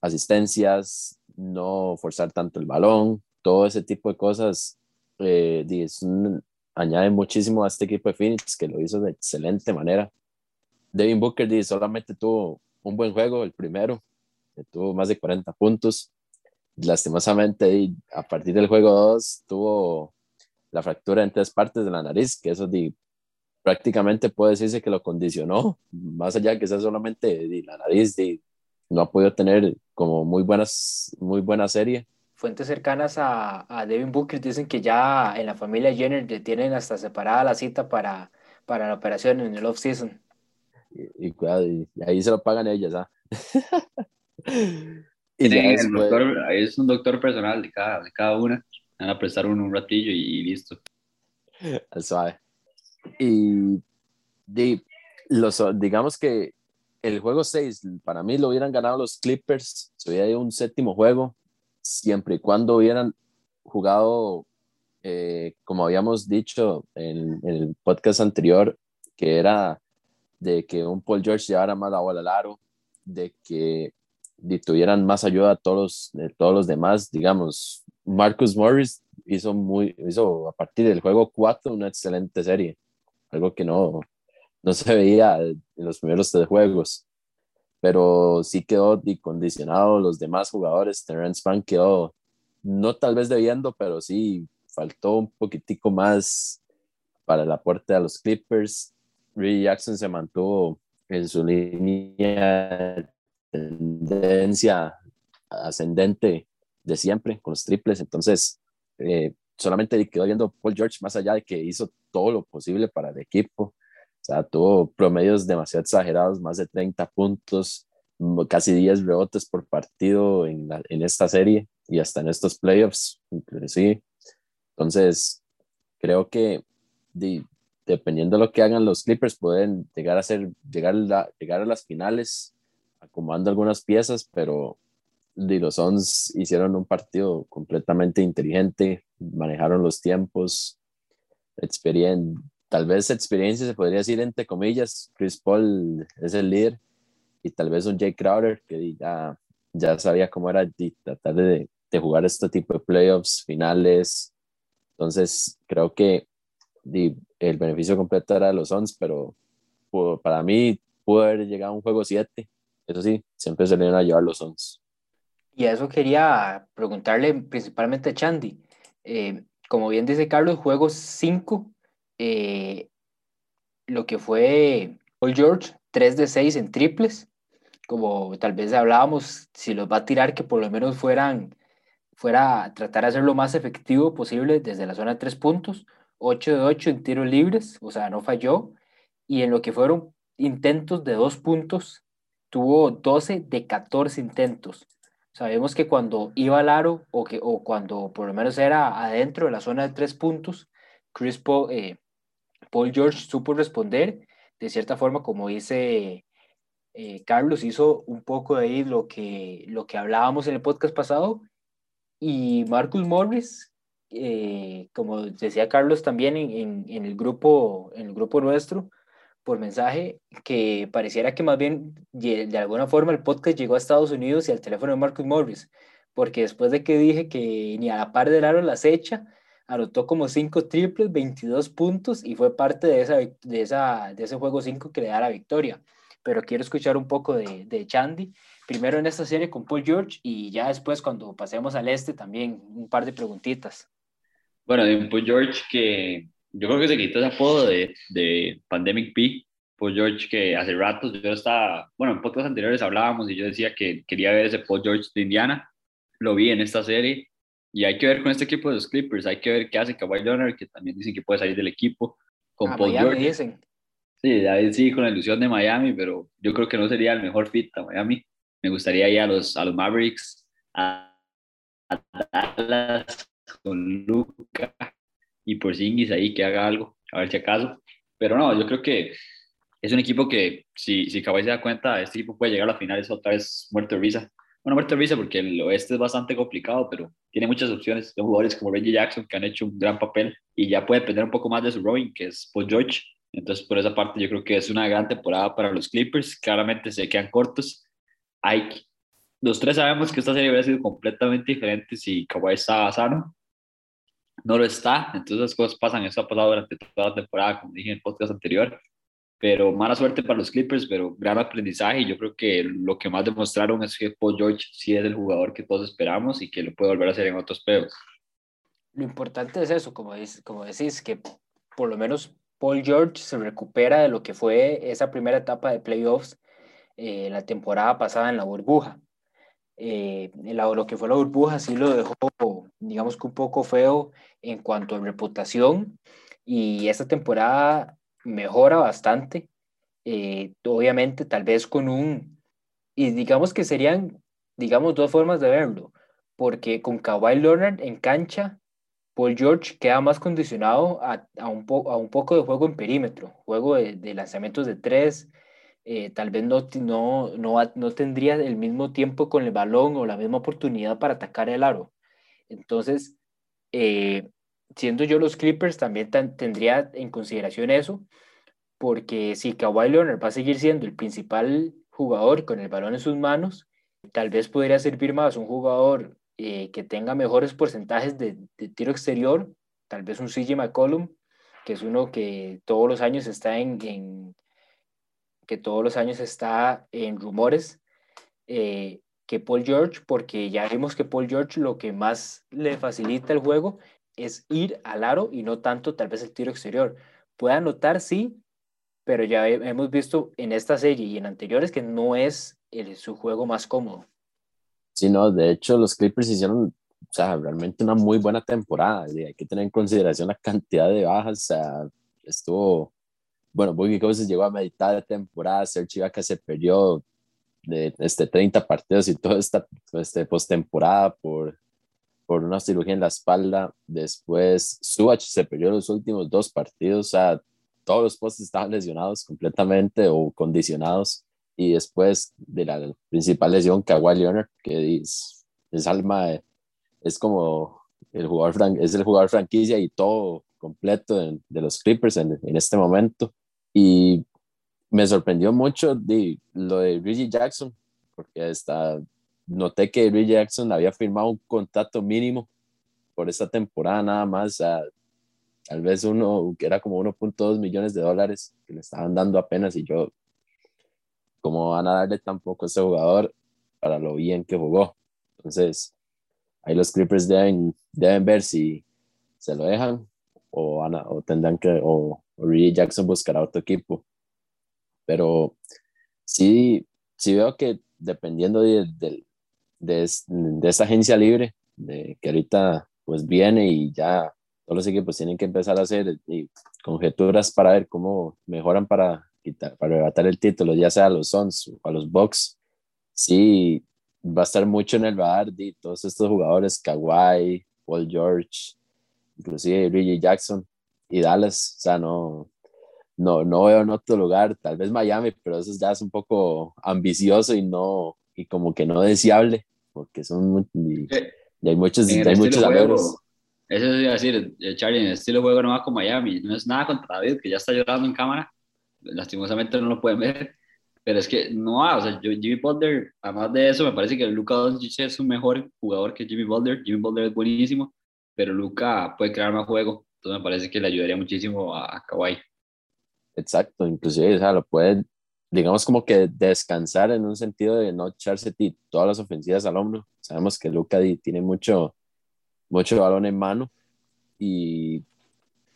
Speaker 3: asistencias, no forzar tanto el balón, todo ese tipo de cosas. Eh, añade muchísimo a este equipo de Phoenix, que lo hizo de excelente manera. Devin Booker di, solamente tuvo un buen juego, el primero, que tuvo más de 40 puntos. Lastimosamente, a partir del juego 2, tuvo la fractura en tres partes de la nariz, que eso di, prácticamente puede decirse que lo condicionó, más allá de que sea solamente di, la nariz, di, no ha podido tener como muy buenas, muy buena serie
Speaker 2: fuentes cercanas a, a, Devin Booker dicen que ya en la familia Jenner tienen hasta separada la cita para, para la operación en el off-season.
Speaker 3: Y, y, ahí se lo pagan ellas, ¿ah?
Speaker 6: y el doctor, es un doctor personal de cada, de cada una. Van a prestar uno un ratillo y, listo.
Speaker 3: Al suave. Y los, digamos que el juego 6, para mí lo hubieran ganado los Clippers, se hubiera un séptimo juego, siempre y cuando hubieran jugado, eh, como habíamos dicho en, el podcast anterior, que era de que un Paul George llevara más la bola al aro, de que tuvieran más ayuda a todos, de todos los demás, digamos, Marcus Morris hizo, muy, hizo a partir del juego 4 una excelente serie, algo que no, no se veía en los primeros tres juegos pero sí quedó condicionado los demás jugadores. Terrence Mann quedó, no tal vez debiendo, pero sí faltó un poquitico más para el aporte a los Clippers. Reggie Jackson se mantuvo en su línea tendencia ascendente de siempre con los triples, entonces eh, solamente quedó viendo Paul George más allá de que hizo todo lo posible para el equipo sea, tuvo promedios demasiado exagerados, más de 30 puntos, casi 10 rebotes por partido en, en esta serie y hasta en estos playoffs, inclusive. Entonces, creo que dependiendo de lo que hagan los Clippers, pueden llegar a, ser, llegar, a, llegar a las finales acomodando algunas piezas, pero los Suns hicieron un partido completamente inteligente, manejaron los tiempos, experiencia tal vez experiencia se podría decir entre comillas, Chris Paul es el líder y tal vez un Jay Crowder que ya, ya sabía cómo era tratar de, de, jugar este tipo de playoffs, finales. Entonces creo que el beneficio completo era de los Suns, pero para mí pudo haber llegado a un juego 7. Eso sí, siempre se le iban a llevar los Suns.
Speaker 2: Y a eso quería preguntarle principalmente a Chandy. Eh, como bien dice Carlos, juego 5 eh, lo que fue Paul George, 3 de 6 en triples, como tal vez hablábamos, si los va a tirar, que por lo menos fueran, fuera a tratar de hacer lo más efectivo posible desde la zona de 3 puntos, 8 de 8 en tiros libres, o sea, no falló, y en lo que fueron intentos de 2 puntos, tuvo 12 de 14 intentos. Sabemos que cuando iba al aro o, que, o cuando por lo menos era adentro de la zona de 3 puntos, Chris Paul, eh, Paul George supo responder de cierta forma, como dice eh, Carlos, hizo un poco de ahí lo que, lo que hablábamos en el podcast pasado. Y Marcus Morris, eh, como decía Carlos también en, en, el grupo, en el grupo nuestro, por mensaje, que pareciera que más bien de alguna forma el podcast llegó a Estados Unidos y al teléfono de Marcus Morris, porque después de que dije que ni a la par del aro las echa, anotó como 5 triples, 22 puntos y fue parte de, esa, de, esa, de ese juego 5 que le da la victoria. Pero quiero escuchar un poco de, de Chandy, primero en esta serie con Paul George y ya después cuando pasemos al este también un par de preguntitas.
Speaker 6: Bueno, de Paul George que yo creo que se quitó ese apodo de, de Pandemic P. Paul George que hace rato yo estaba, bueno, en podcast anteriores hablábamos y yo decía que quería ver ese Paul George de Indiana. Lo vi en esta serie y hay que ver con este equipo de los Clippers, hay que ver qué hace Kawhi Leonard, que también dicen que puede salir del equipo. Con
Speaker 2: a Paul George. dicen.
Speaker 6: Sí, David sí, con la ilusión de Miami, pero yo creo que no sería el mejor fit a Miami. Me gustaría ir a los, a los Mavericks, a, Dallas, con Luca y por Singis ahí que haga algo, a ver si acaso. Pero no, yo creo que es un equipo que, si, si Kawhi se da cuenta, este equipo puede llegar a las finales otra vez muerto de risa bueno, muerto risa porque el oeste es bastante complicado, pero tiene muchas opciones de jugadores como Reggie Jackson que han hecho un gran papel y ya puede depender un poco más de su Robin, que es Paul George. Entonces, por esa parte, yo creo que es una gran temporada para los Clippers. Claramente se quedan cortos. Hay, los tres sabemos que esta serie hubiera sido completamente diferente si Kawhi estaba sano. no lo está, entonces las cosas pasan, eso ha pasado durante toda la temporada, como dije en el podcast anterior, pero mala suerte para los Clippers, pero gran aprendizaje y yo creo que lo que más demostraron es que Paul George sí es el jugador que todos esperamos y que lo puede volver a hacer en otros pedos.
Speaker 2: Lo importante es eso, como, dices, como decís, que por lo menos Paul George se recupera de lo que fue esa primera etapa de playoffs eh, la temporada pasada en la burbuja. Eh, lo que fue la burbuja sí lo dejó, digamos que un poco feo en cuanto a reputación y esta temporada mejora bastante. Eh, obviamente, tal vez con un, y digamos que serían, digamos, dos formas de verlo, porque con Kawhi Leonard en cancha Paul George queda más condicionado a, a, un, a un, poco de juego en perímetro, juego de, de lanzamientos de tres, eh, tal vez no, no, no, no, tendría el mismo tiempo con el balón o la misma oportunidad para atacar el aro. Entonces, eh, siendo yo los Clippers, también tendría en consideración eso, porque si Kawhi Leonard va a seguir siendo el principal jugador con el balón en sus manos, tal vez podría servir más un jugador eh, que tenga mejores porcentajes de, tiro exterior, tal vez un CJ McCollum, que es uno que todos los años está en, que todos los años está en rumores, eh, que Paul George, porque ya vimos que Paul George lo que más le facilita el juego es ir al aro y no tanto tal vez el tiro exterior. Puede anotar, sí, pero ya hemos visto en esta serie y en anteriores que no es el, su juego más cómodo.
Speaker 3: Sí, no, de hecho los Clippers hicieron, o sea, realmente una muy buena temporada. Hay que tener en consideración la cantidad de bajas. O sea, estuvo, bueno, Boogie Cousins llegó a mitad de temporada, Serge Ibaka se perdió de este, 30 partidos y toda esta este, postemporada por, por una cirugía en la espalda. Después, Subach se perdió los últimos dos partidos. O sea, todos los postes estaban lesionados completamente o condicionados y después de la principal lesión, Kawhi Leonard, que es, es alma, es como el jugador, es el jugador franquicia y todo completo de, de los Clippers en, en, este momento. Y me sorprendió mucho de, lo de Reggie Jackson, porque hasta noté que Reggie Jackson había firmado un contrato mínimo por esta temporada nada más, tal vez uno que era como 1.2 millones de dólares que le estaban dando apenas y yo cómo van a darle tampoco a ese jugador para lo bien que jugó. Entonces, ahí los Clippers deben, deben ver si se lo dejan o, o tendrán que, o, o Jackson buscará otro equipo. Pero sí, sí veo que dependiendo de, de, de, de esa agencia libre, de, que ahorita pues viene y ya todos los equipos tienen que empezar a hacer y conjeturas para ver cómo mejoran para para arrebatar el título, ya sea a los Suns o a los Bucks, sí va a estar mucho en el radar de todos estos jugadores, Kawhi, Paul George, inclusive Reggie Jackson y Dallas, o sea, no, no, no veo en otro lugar, tal vez Miami, pero eso ya es un poco ambicioso y no, y como que no deseable, porque son, y, hay muchos, hay muchos
Speaker 6: juego, Eso a decir, eh, Charlie, en el estilo de juego no va con Miami, no es nada contra David, que ya está llorando en cámara, lastimosamente no lo pueden ver, pero es que no, o sea, Jimmy Butler, además de eso, me parece que Luca Doncic es un mejor jugador que Jimmy Butler, Jimmy Butler es buenísimo, pero Luca puede crear más juego, entonces me parece que le ayudaría muchísimo a, Kawhi.
Speaker 3: Exacto, inclusive, o sea, lo puede, digamos como que descansar en un sentido de no echarse todas las ofensivas al hombro. Sabemos que Luca tiene mucho, mucho balón en mano y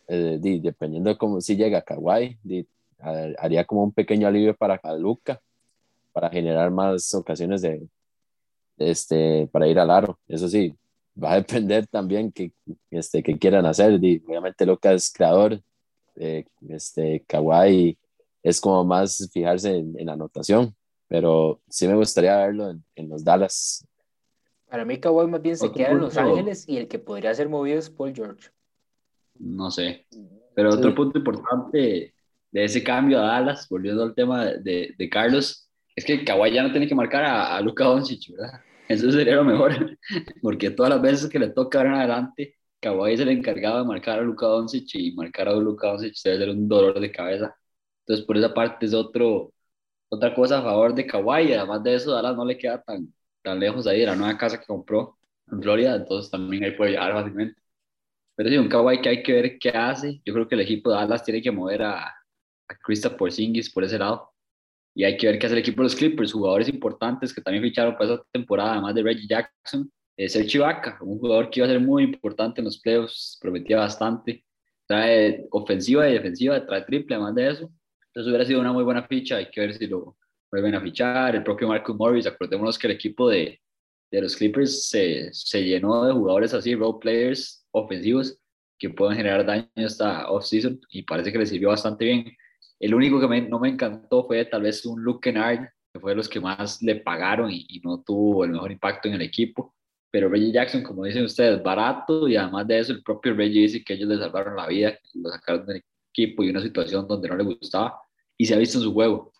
Speaker 3: eh, dependiendo de cómo si llega Kawhi, haría como un pequeño alivio para Luca, para generar más ocasiones de, este, para ir al aro. Eso sí, va a depender también que, este, que quieran hacer. obviamente Luca es creador, eh, este, Kawhi es como más fijarse en, la anotación, pero sí me gustaría verlo en, los Dallas.
Speaker 2: Para mí Kawhi más bien se queda en Los Ángeles y el que podría ser movido es Paul George.
Speaker 6: No sé, pero otro punto importante de ese cambio a Dallas, volviendo al tema de, de Carlos, es que Kawhi ya no tiene que marcar a, a Luka Doncic, ¿verdad? Eso sería lo mejor, porque todas las veces que le toca en adelante, Kawhi es el encargado de marcar a Luka Doncic y marcar a Luka Doncic debe ser un dolor de cabeza. Entonces, por esa parte es otro, otra cosa a favor de Kawhi, además de eso, Dallas no le queda tan, tan lejos ahí de la nueva casa que compró en Florida, entonces también ahí puede llegar fácilmente. Pero sí, un Kawhi que hay que ver qué hace. Yo creo que el equipo de Dallas tiene que mover a, a Krista Porzingis por ese lado. Y hay que ver qué hace el equipo de los Clippers, jugadores importantes que también ficharon para esa temporada, además de Reggie Jackson. Es el Chivaca, un jugador que iba a ser muy importante en los playoffs, prometía bastante. Trae ofensiva y defensiva, trae triple, además de eso. Entonces hubiera sido una muy buena ficha, hay que ver si lo vuelven a fichar. El propio Marcus Morris, acordémonos que el equipo de, de los Clippers se, se, llenó de jugadores así, role players ofensivos que pueden generar daño esta offseason y parece que le sirvió bastante bien. El único que no me encantó fue tal vez un Luke Kennard, que fue de los que más le pagaron y, y, no tuvo el mejor impacto en el equipo. Pero Reggie Jackson, como dicen ustedes, barato y además de eso, el propio Reggie dice que ellos le salvaron la vida, lo sacaron del equipo y una situación donde no le gustaba y se ha visto en su juego.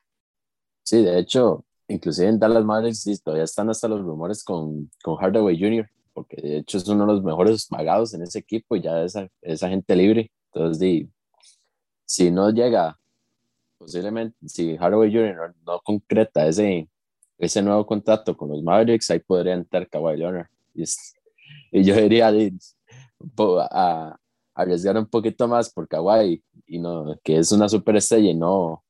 Speaker 3: Sí, de hecho, inclusive en Dallas Mavericks sí, todavía están hasta los rumores con, con Hardaway Jr., porque de hecho es uno de los mejores pagados en ese equipo y ya es, es agente libre. Entonces, si no llega, posiblemente, si Hardaway Jr. no, no, concreta ese, ese nuevo contrato con los Mavericks, ahí podría entrar Kawhi Leonard. Y, y yo diría di, a arriesgar un poquito más por Kawhi, y no, que es una superestrella y no,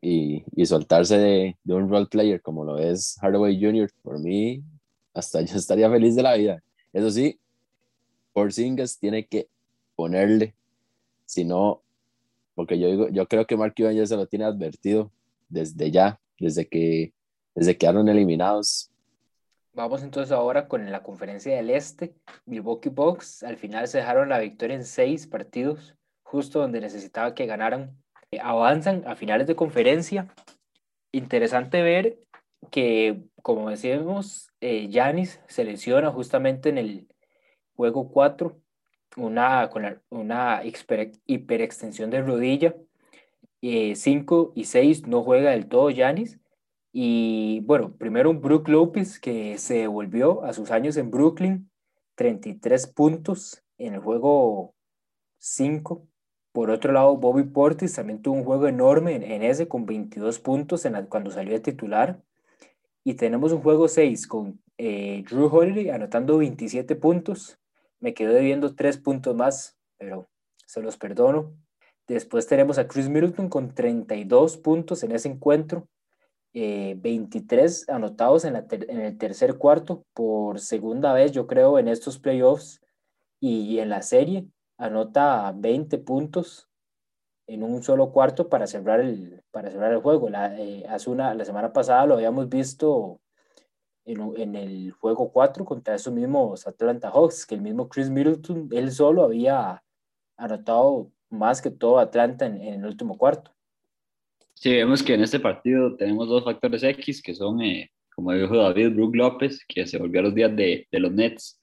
Speaker 3: y, y soltarse de, de, un role player como lo es Hardaway Jr., por mí, hasta yo estaría feliz de la vida. Eso sí, Porzingis tiene que ponerle, si no, porque yo, digo, yo creo que Mark Cuban ya se lo tiene advertido desde ya, desde que, desde que quedaron eliminados.
Speaker 2: Vamos entonces ahora con la conferencia del Este. Milwaukee Bucks al final se dejaron la victoria en seis partidos, justo donde necesitaba que ganaran avanzan a finales de conferencia. Interesante ver que, como decíamos, Yanis eh, se lesiona justamente en el juego 4, una, con la, una hiper, hiperextensión de rodilla. 5 eh, y 6 no juega del todo Yanis. Y bueno, primero un Brook Lopez que se devolvió a sus años en Brooklyn, 33 puntos en el juego 5 por otro lado, Bobby Portis también tuvo un juego enorme en, ese con 22 puntos cuando salió de titular. Y tenemos un juego 6 con eh, Drew Holiday anotando 27 puntos. Me quedo debiendo 3 puntos más, pero se los perdono. Después tenemos a Chris Middleton con 32 puntos en ese encuentro. 23 eh, anotados en, la en el tercer cuarto por segunda vez, yo creo, en estos playoffs y en la serie anota 20 puntos en un solo cuarto para cerrar el, para cerrar el juego. La, eh, hace una, la semana pasada lo habíamos visto en, en, el juego 4 contra esos mismos Atlanta Hawks, que el mismo Chris Middleton, él solo había anotado más que todo Atlanta en, en el último cuarto.
Speaker 6: Sí, vemos que en este partido tenemos dos factores X, que son, eh, como dijo David, Brook López, que se volvió a los días de, de los Nets,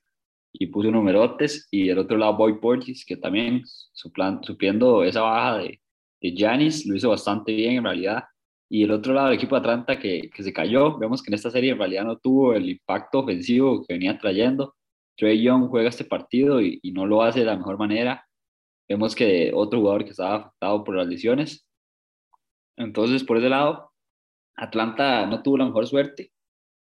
Speaker 6: y puso numerotes, y del otro lado Boy Portis, que también supliendo esa baja de, de Giannis, lo hizo bastante bien en realidad. Y el otro lado, el equipo de Atlanta que, que se cayó, vemos que en esta serie en realidad no tuvo el impacto ofensivo que venía trayendo. Trey Young juega este partido y, y no lo hace de la mejor manera. Vemos que otro jugador que estaba afectado por las lesiones. Entonces, por ese lado, Atlanta no tuvo la mejor suerte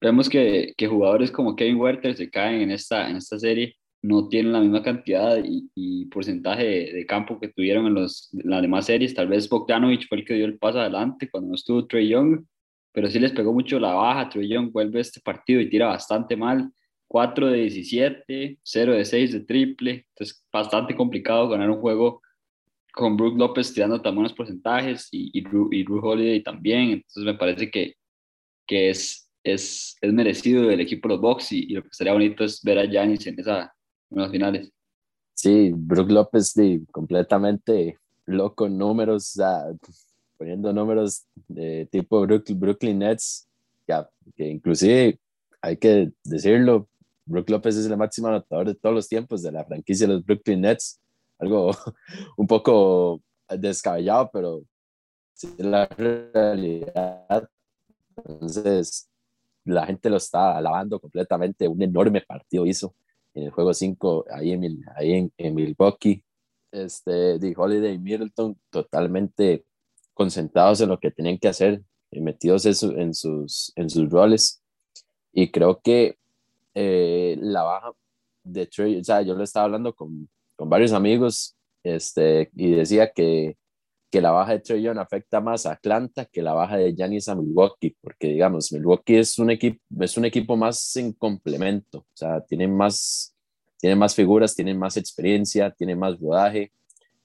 Speaker 6: Vemos que, que, jugadores como Kevin Werther se caen en esta, en esta serie, no tienen la misma cantidad y, y porcentaje de, de, campo que tuvieron en, los, en las demás series. Tal vez Bogdanovich fue el que dio el paso adelante cuando no estuvo Trey Young, pero sí les pegó mucho la baja. Trey Young vuelve a este partido y tira bastante mal. 4 de 17, 0 de 6 de triple. Entonces, bastante complicado ganar un juego con Brook López tirando tan buenos porcentajes y, y, Drew, y Holiday también. Entonces, me parece que, que es es, es merecido del equipo de los Bucks y, y, lo que sería bonito es ver a Giannis en, esa, en las finales.
Speaker 3: Sí, Brook López de, completamente loco números, sea, poniendo números de tipo Brooklyn, Brooklyn Nets, ya, que inclusive hay que decirlo, Brook López es el máximo anotador de todos los tiempos de la franquicia de los Brooklyn Nets, algo un poco descabellado, pero sí la realidad. Entonces, la gente lo está alabando completamente, un enorme partido hizo en el juego 5 ahí en, ahí en, en Milwaukee. Este, de Holiday y Middleton totalmente concentrados en lo que tenían que hacer, y metidos en, en, sus, en sus roles. Y creo que eh, la baja de Trey, o sea, yo lo estaba hablando con, con varios amigos este, y decía que, que la baja de Trey Young afecta más a Atlanta que la baja de Giannis a Milwaukee, porque digamos, Milwaukee es un equipo, es un equipo más en complemento, o sea, tienen más, tienen más figuras, tienen más experiencia, tienen más rodaje,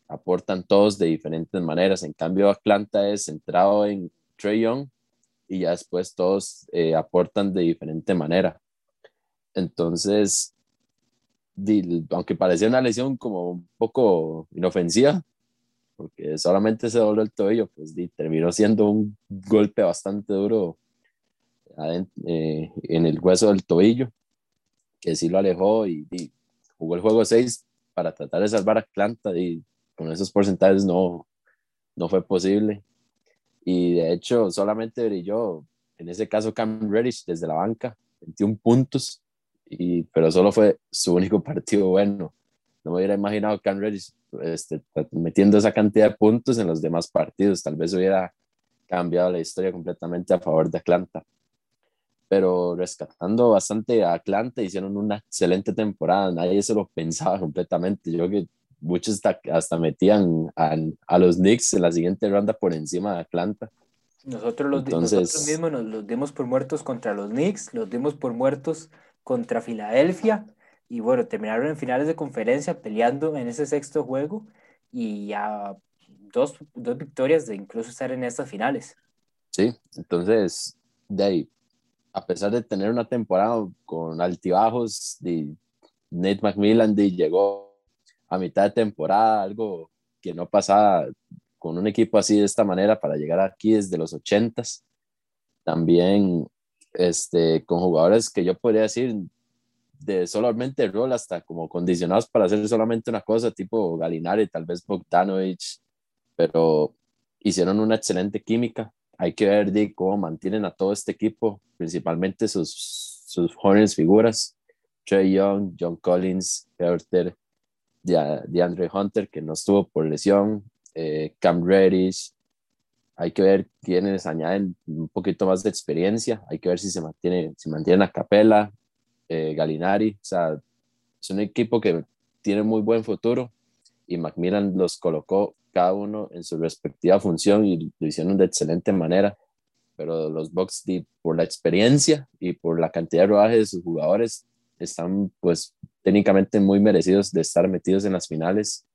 Speaker 3: aportan todos de diferentes maneras. En cambio, Atlanta es centrado en Trey Young y ya después todos eh, aportan de diferente manera. Entonces, aunque parecía una lesión como un poco inofensiva, porque solamente se dobló el tobillo, pues terminó siendo un golpe bastante duro eh, en el hueso del tobillo, que sí lo alejó y, jugó el juego 6 para tratar de salvar a Atlanta y con esos porcentajes no, no fue posible. Y de hecho solamente brilló, en ese caso Cam Reddish desde la banca, 21 puntos, y, pero solo fue su único partido bueno. No me hubiera imaginado Reddish este, metiendo esa cantidad de puntos en los demás partidos. Tal vez hubiera cambiado la historia completamente a favor de Atlanta. Pero rescatando bastante a Atlanta, hicieron una excelente temporada. Nadie se lo pensaba completamente. Yo que muchos hasta, metían a, a, los Knicks en la siguiente ronda por encima de Atlanta.
Speaker 2: Nosotros, los, nosotros mismos nos los dimos por muertos contra los Knicks, los dimos por muertos contra Filadelfia y bueno, terminaron en finales de conferencia peleando en ese sexto juego y ya dos, dos victorias de incluso estar en estas finales.
Speaker 3: Sí, entonces, de ahí, a pesar de tener una temporada con altibajos, de Nate McMillan de llegó a mitad de temporada, algo que no pasaba con un equipo así de esta manera para llegar aquí desde los ochentas. También este, con jugadores que yo podría decir de solamente rol hasta como condicionados para hacer solamente una cosa, tipo Galinari, tal vez Bogdanovich, pero hicieron una excelente química. Hay que ver de cómo mantienen a todo este equipo, principalmente sus, sus jóvenes figuras, Trey Young, John Collins, Herter, de, Andre Hunter, que no estuvo por lesión, eh, Cam Reddish. Hay que ver quiénes añaden un poquito más de experiencia. Hay que ver si se mantiene, si mantienen a Capela, eh, Galinari. O sea, es un equipo que tiene muy buen futuro y Macmillan los colocó cada uno en su respectiva función y lo hicieron de excelente manera. Pero los Bucks, por la experiencia y por la cantidad de rodaje de sus jugadores, están pues técnicamente muy merecidos de estar metidos en las finales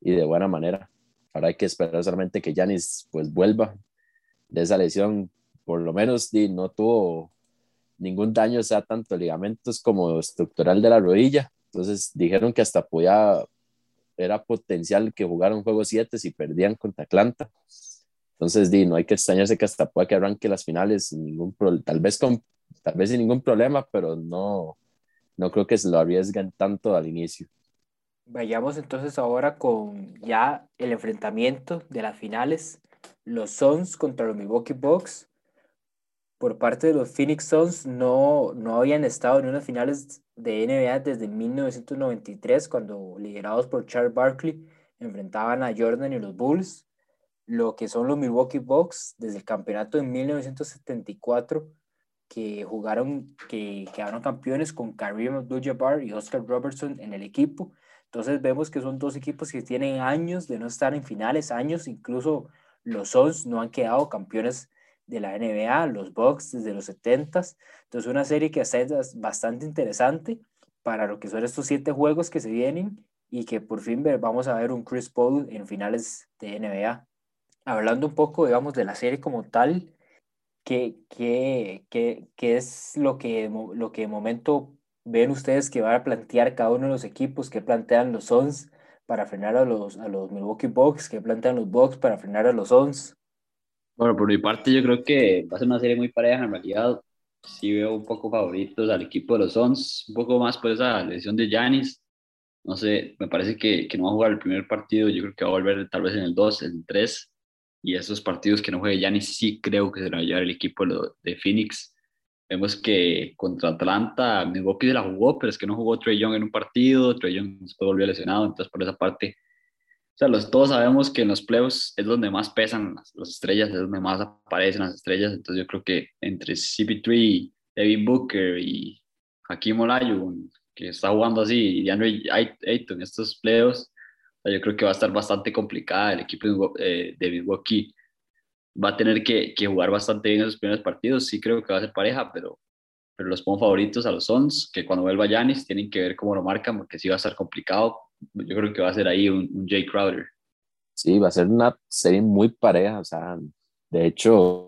Speaker 3: y de buena manera. Ahora hay que esperar solamente que Yanis pues vuelva de esa lesión, por lo menos no tuvo ningún daño, sea tanto ligamentos como estructural de la rodilla. Entonces dijeron que hasta podía, era potencial que jugaran juego 7 si perdían contra Atlanta. Entonces, di, no hay que extrañarse que hasta pueda que arranque las finales sin ningún tal vez con tal vez sin ningún problema, pero no, no creo que se lo arriesguen tanto al inicio.
Speaker 2: Vayamos entonces ahora con ya el enfrentamiento de las finales, los Suns contra los Milwaukee Bucks. Por parte de los Phoenix Suns no, no habían estado en unas finales de NBA desde 1993, cuando liderados por Charles Barkley enfrentaban a Jordan y los Bulls. Lo que son los Milwaukee Bucks desde el campeonato de 1974 que jugaron, que quedaron campeones con Kareem Abdul-Jabbar y Oscar Robertson en el equipo. Entonces vemos que son dos equipos que tienen años de no estar en finales, años, incluso los Suns no han quedado campeones de la NBA, los Bucks desde los 70s. Entonces una serie que es bastante interesante para lo que son estos siete juegos que se vienen y que por fin vamos a ver un Chris Paul en finales de NBA. Hablando un poco, digamos, de la serie como tal, ¿Qué, qué, qué, qué es lo que, lo que de momento ven ustedes que va a plantear cada uno de los equipos? ¿Qué plantean los Suns para frenar a los, a los Milwaukee Bucks? ¿Qué plantean los Bucks para frenar a los Suns?
Speaker 6: Bueno, por mi parte yo creo que va a ser una serie muy pareja en realidad. Sí veo un poco favoritos al equipo de los Suns, un poco más por esa lesión de Giannis. No sé, me parece que, que no va a jugar el primer partido, yo creo que va a volver tal vez en el 2, en el 3 y esos partidos que no juegue Yanis sí creo que se va a llevar el equipo de Phoenix. Vemos que contra Atlanta Milwaukee se la jugó, pero es que no jugó Trey Young en un partido, Trey Young después volvió lesionado, entonces por esa parte, o sea, los, todos sabemos que en los playoffs es donde más pesan las, estrellas, es donde más aparecen las estrellas, entonces yo creo que entre CP3, Devin Booker y Hakim Olajuwon, que está jugando así y DeAndre Ayton estos playoffs, yo creo que va a estar bastante complicada el equipo de Milwaukee. Va a tener que, que jugar bastante bien en esos primeros partidos. Sí creo que va a ser pareja, pero, pero los pongo favoritos a los Suns, que cuando vuelva Yanis tienen que ver cómo lo marcan, porque sí va a estar complicado. Yo creo que va a ser ahí un, un Jay Crowder.
Speaker 3: Sí, va a ser una serie muy pareja. O sea, de hecho,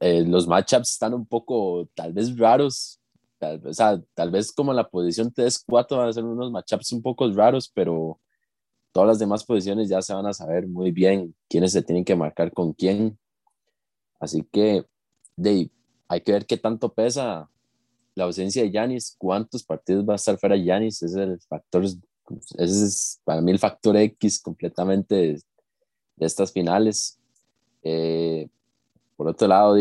Speaker 3: eh, los matchups están un poco, tal vez raros. Tal, o sea, tal vez como la posición 3-4 van a ser unos matchups un poco raros, pero todas las demás posiciones ya se van a saber muy bien quiénes se tienen que marcar con quién. Así que, Dave, hay que ver qué tanto pesa la ausencia de Yanis, cuántos partidos va a estar fuera Yanis, ese es el factor, ese es para mí el factor X completamente de, estas finales. Eh, por otro lado,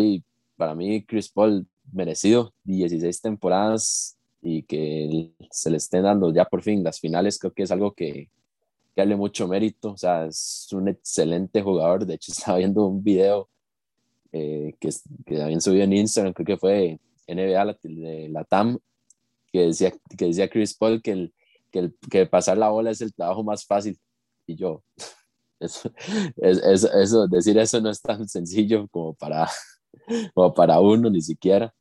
Speaker 3: para mí Chris Paul merecido 16 temporadas y que se le estén dando ya por fin las finales, creo que es algo que, que darle mucho mérito, o sea, es un excelente jugador, de hecho estaba viendo un video eh, que, que habían subido en Instagram, creo que fue NBA, la, de la TAM, que decía, que decía Chris Paul que, el, que, el, que pasar la bola es el trabajo más fácil. Y yo, eso, es, eso, decir eso no es tan sencillo como para, como para uno, ni siquiera.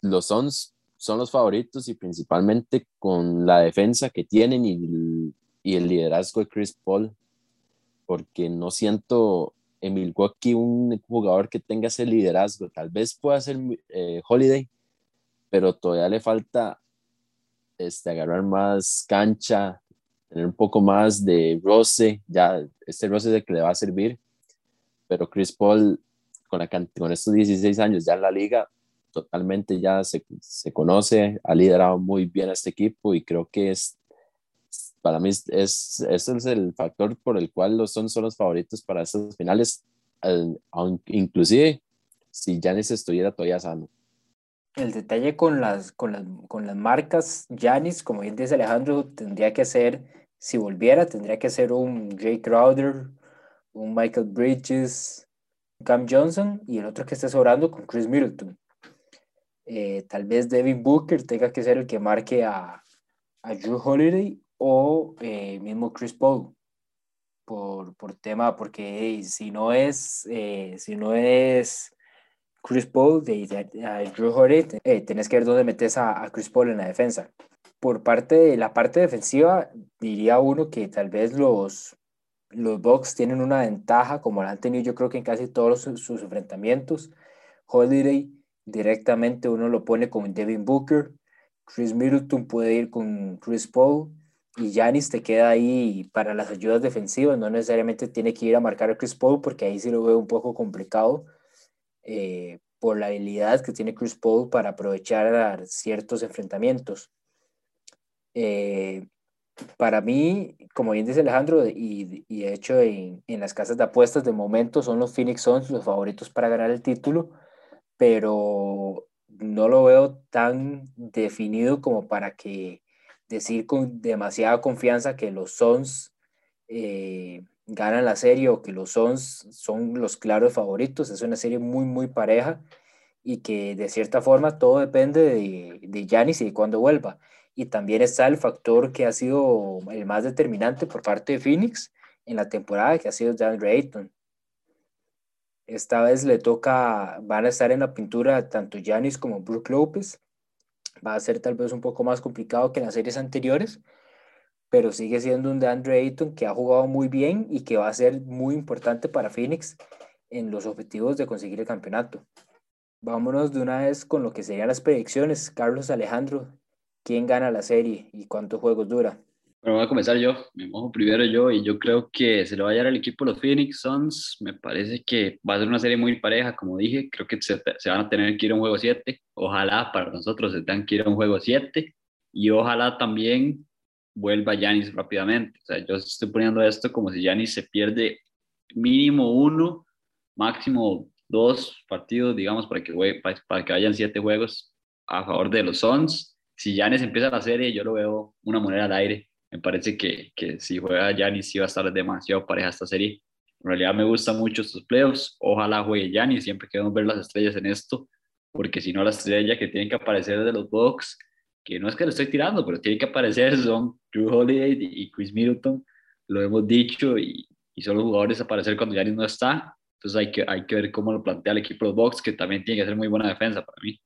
Speaker 3: Los Suns son los favoritos y principalmente con la defensa que tienen y, y el liderazgo de Chris Paul, porque no siento en Milwaukee un jugador que tenga ese liderazgo. Tal vez pueda ser eh, Holiday, pero todavía le falta este, agarrar más cancha, tener un poco más de roce. Ya este roce es el que le va a servir. Pero Chris Paul, con, la, con estos 16 años ya en la liga, totalmente ya se, se conoce, ha liderado muy bien a este equipo y creo que es para mí es, ese es el factor por el cual los son, los favoritos para estos finales, inclusive si Janis estuviera todavía sano.
Speaker 2: El detalle con las, con las, con las marcas, Janis, como bien dice Alejandro, tendría que ser, si volviera, tendría que ser un Jay Crowder, un Michael Bridges, Cam Johnson y el otro que esté sobrando con Chris Middleton. Eh, tal vez Devin Booker tenga que ser el que marque a, a Drew Holiday o eh, mismo Chris Paul por, por tema, porque si no es, eh, si no es Chris Paul, de, Holiday, eh, tenés que ver dónde metes a, Chris Paul en la defensa. Por parte de la parte defensiva, diría uno que tal vez los, los Bucks tienen una ventaja, como la han tenido yo creo que en casi todos sus enfrentamientos. Holiday directamente uno lo pone con Devin Booker, Chris Middleton puede ir con Chris Paul, y Yanis te queda ahí para las ayudas defensivas, no necesariamente tiene que ir a marcar a Chris Paul porque ahí sí lo veo un poco complicado eh, por la habilidad que tiene Chris Paul para aprovechar ciertos enfrentamientos. Eh, para mí, como bien dice Alejandro, y, y de hecho en, en, las casas de apuestas de momento son los Phoenix Suns los favoritos para ganar el título, pero no lo veo tan definido como para que decir con demasiada confianza que los Suns eh, ganan la serie o que los Suns son los claros favoritos. Es una serie muy, muy pareja y que de cierta forma todo depende de, de Giannis y de cuándo vuelva. Y también está el factor que ha sido el más determinante por parte de Phoenix en la temporada, que ha sido Dan Ayton. Esta vez le toca, van a estar en la pintura tanto Giannis como Brook Lopez va a ser tal vez un poco más complicado que en las series anteriores, pero sigue siendo un DeAndre Ayton que ha jugado muy bien y que va a ser muy importante para Phoenix en los objetivos de conseguir el campeonato. Vámonos de una vez con lo que serían las predicciones. Carlos Alejandro, ¿quién gana la serie y cuántos juegos dura?
Speaker 6: Bueno, voy a comenzar yo, me mojo primero yo y yo creo que se le va a llevar al equipo los Phoenix Suns. Me parece que va a ser una serie muy pareja, como dije, creo que se, se van a tener que ir a un juego 7. Ojalá para nosotros se tengan que ir a un juego 7 y ojalá también vuelva Yanis rápidamente. O sea, yo estoy poniendo esto como si Yanis se pierde mínimo uno, máximo dos partidos, digamos, para que, para, para que vayan siete juegos a favor de los Suns. Si Yanis empieza la serie, yo lo veo una moneda al aire me parece que, que si juega Yanis iba a estar demasiado pareja esta serie. En realidad me gustan mucho estos playoffs. Ojalá juegue Yanis. Siempre queremos ver las estrellas en esto, porque si no, la estrella que tienen que aparecer de los Bucks que no es que lo estoy tirando, pero tienen que aparecer, son Drew Holiday y Chris Middleton, lo hemos dicho, y, y son los jugadores a aparecer cuando Giannis no está. Entonces hay que, hay que ver cómo lo plantea el equipo de los Bucks, que también tiene que hacer muy buena defensa para mí.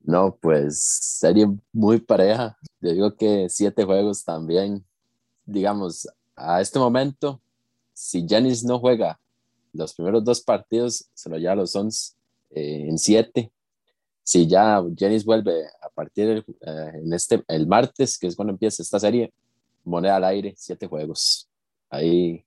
Speaker 3: No, pues serie muy pareja. Yo digo que siete juegos también. Digamos, a este momento, si Giannis no juega los primeros dos partidos, se lo lleva a los Suns eh, en siete. Si ya Giannis vuelve a partir eh, en este, el martes, que es cuando empieza esta serie, moneda al aire, siete juegos. Ahí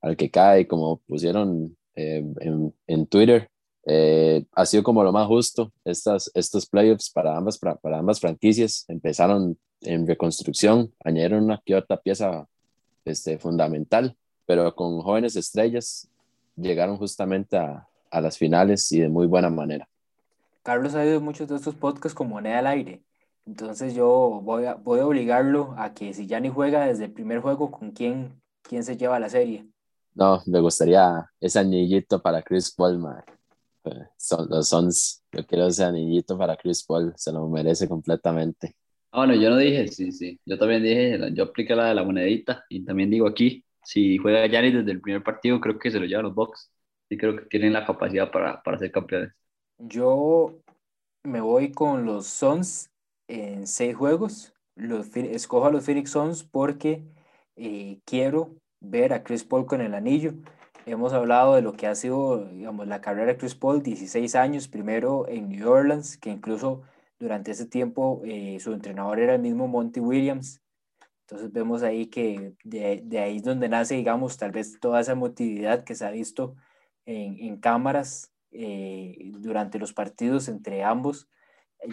Speaker 3: al que cae, como pusieron eh, en, en, Twitter, eh, ha sido como lo más justo estas, estos playoffs para ambas, para, para ambas franquicias. Empezaron en reconstrucción, añadieron una que otra pieza este, fundamental, pero con jóvenes estrellas llegaron justamente a, a las finales y de muy buena manera.
Speaker 2: Carlos ha ido muchos de estos podcasts con moneda al aire. Entonces yo voy a, voy a obligarlo a que si ya ni juega desde el primer juego, ¿con quién, quién se lleva la serie?
Speaker 3: No, me gustaría ese anillito para Chris Paul, man. Son, los Sons, yo quiero ese anillito para Chris Paul, se lo merece completamente.
Speaker 6: Ah, bueno, yo no dije, sí, sí, yo también dije, yo apliqué la de la monedita y también digo aquí, si juega Giannis desde el primer partido, creo que se lo llevan los Bucks y creo que tienen la capacidad para, para ser campeones.
Speaker 2: Yo me voy con los Suns en seis juegos, los, escojo a los Phoenix Suns porque eh, quiero ver a Chris Paul con el anillo Hemos hablado de lo que ha sido, digamos, la carrera de Chris Paul, 16 años, primero en New Orleans, que incluso durante ese tiempo eh, su entrenador era el mismo Monty Williams. Entonces vemos ahí que de, de, ahí es donde nace, digamos, tal vez toda esa emotividad que se ha visto en, en cámaras eh, durante los partidos entre ambos,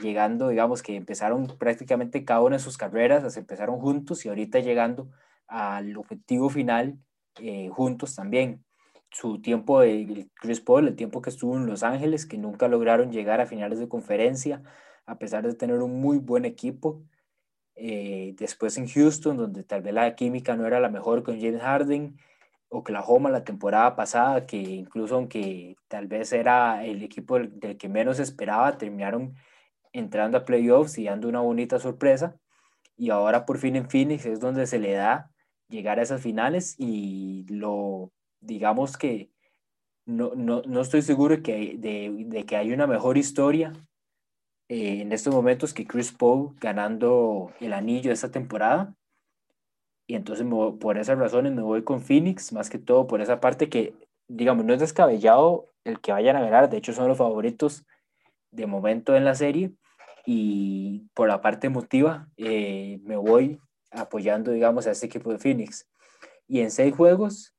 Speaker 2: llegando, digamos, que empezaron prácticamente cada una de sus carreras, empezaron juntos y ahorita llegando al objetivo final eh, juntos también su tiempo de Chris Paul, el tiempo que estuvo en Los Ángeles, que nunca lograron llegar a finales de conferencia, a pesar de tener un muy buen equipo. Eh, después en Houston, donde tal vez la química no era la mejor con James Harden, Oklahoma la temporada pasada, que incluso aunque tal vez era el equipo del, del que menos esperaba, terminaron entrando a playoffs y dando una bonita sorpresa. Y ahora por fin en Phoenix es donde se le da llegar a esas finales y lo digamos que no, no, no estoy seguro que, de, de, que hay una mejor historia eh, en estos momentos que Chris Paul ganando el anillo esta temporada. Y entonces por esas razones me voy con Phoenix, más que todo por esa parte que, digamos, no es descabellado el que vayan a ganar, de hecho son los favoritos de momento en la serie. Y por la parte emotiva, eh, me voy apoyando, digamos, a este equipo de Phoenix. Y en seis juegos,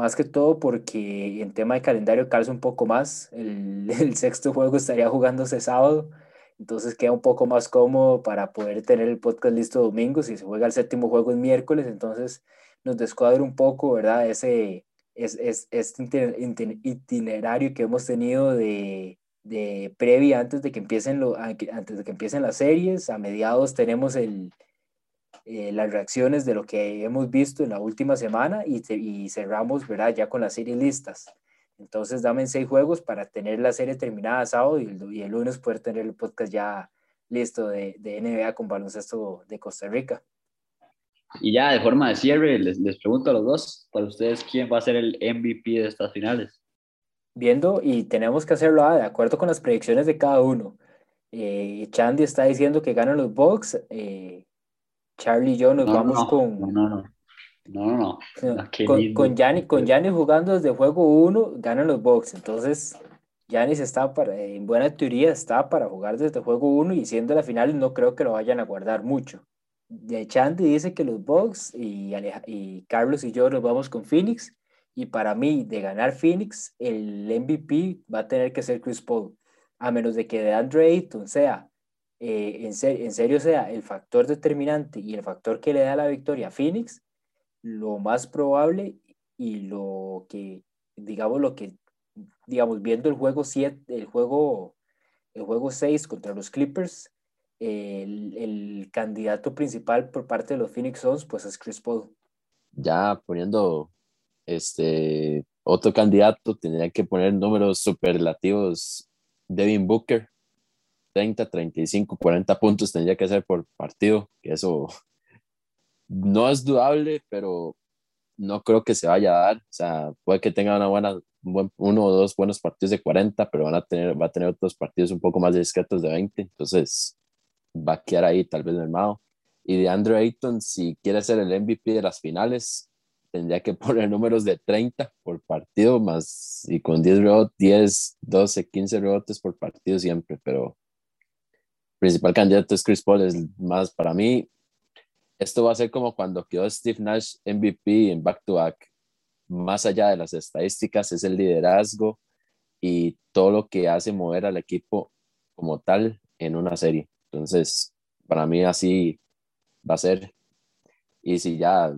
Speaker 2: más que todo porque en tema de calendario calza un poco más. El, el, sexto juego estaría jugándose sábado, entonces queda un poco más cómodo para poder tener el podcast listo domingo. Si se juega el séptimo juego es miércoles, entonces nos descuadra un poco, ¿verdad? Ese es, es, este itinerario que hemos tenido de, de previa antes de que empiecen lo, antes de que empiecen las series. A mediados tenemos el, eh, las reacciones de lo que hemos visto en la última semana y, y cerramos, ¿verdad? Ya con las series listas. Entonces, dame seis juegos para tener la serie terminada sábado y el, y el lunes poder tener el podcast ya listo de, de, NBA con baloncesto de Costa Rica.
Speaker 6: Y ya de forma de cierre, les, les pregunto a los dos, para ustedes, ¿quién va a ser el MVP de estas finales?
Speaker 2: Viendo, y tenemos que hacerlo ah, de acuerdo con las predicciones de cada uno. Eh, Chandy está diciendo que ganan los Bucks, eh, Charlie y yo nos
Speaker 6: No,
Speaker 2: vamos
Speaker 6: no,
Speaker 2: con,
Speaker 6: no, no, no, no, no,
Speaker 2: con, con Gianni, con Gianni jugando desde juego 1, ganan los Bucks. Entonces, Giannis está para, en buena teoría está para jugar desde juego 1 y siendo la final no creo que lo vayan a guardar mucho. De Chandy dice que los Bucks y, y Carlos y yo nos vamos con Phoenix y para mí de ganar Phoenix el MVP va a tener que ser Chris Paul, a menos de que de Andre Ayton sea eh, en, ser- en serio sea el factor determinante y el factor que le da la victoria a Phoenix, lo más probable y lo que, digamos, lo que, digamos, viendo el juego 7, el juego, el juego 6 contra los Clippers, el, el candidato principal por parte de los Phoenix Suns, pues es Chris Paul.
Speaker 3: Ya poniendo este otro candidato, tendría que poner números superlativos Devin Booker. 30, 35, 40 puntos tendría que ser por partido, eso no es dudable, pero no creo que se vaya a dar. O sea, puede que tenga una buena, uno o dos buenos partidos de 40, pero van a tener, va a tener otros partidos un poco más discretos de 20. Entonces, va a quedar ahí tal vez mermado. Y de Andrew Ayton, si quiere ser el MVP de las finales, tendría que poner números de 30 por partido más y con 10 rebotes, 10, 12, 15 rebotes por partido siempre, pero principal candidato es Chris Paul, es más para mí. Esto va a ser como cuando quedó Steve Nash MVP en back to back. Más allá de las estadísticas, es el liderazgo y todo lo que hace mover al equipo como tal en una serie. Entonces, para mí así va a ser. Y si ya,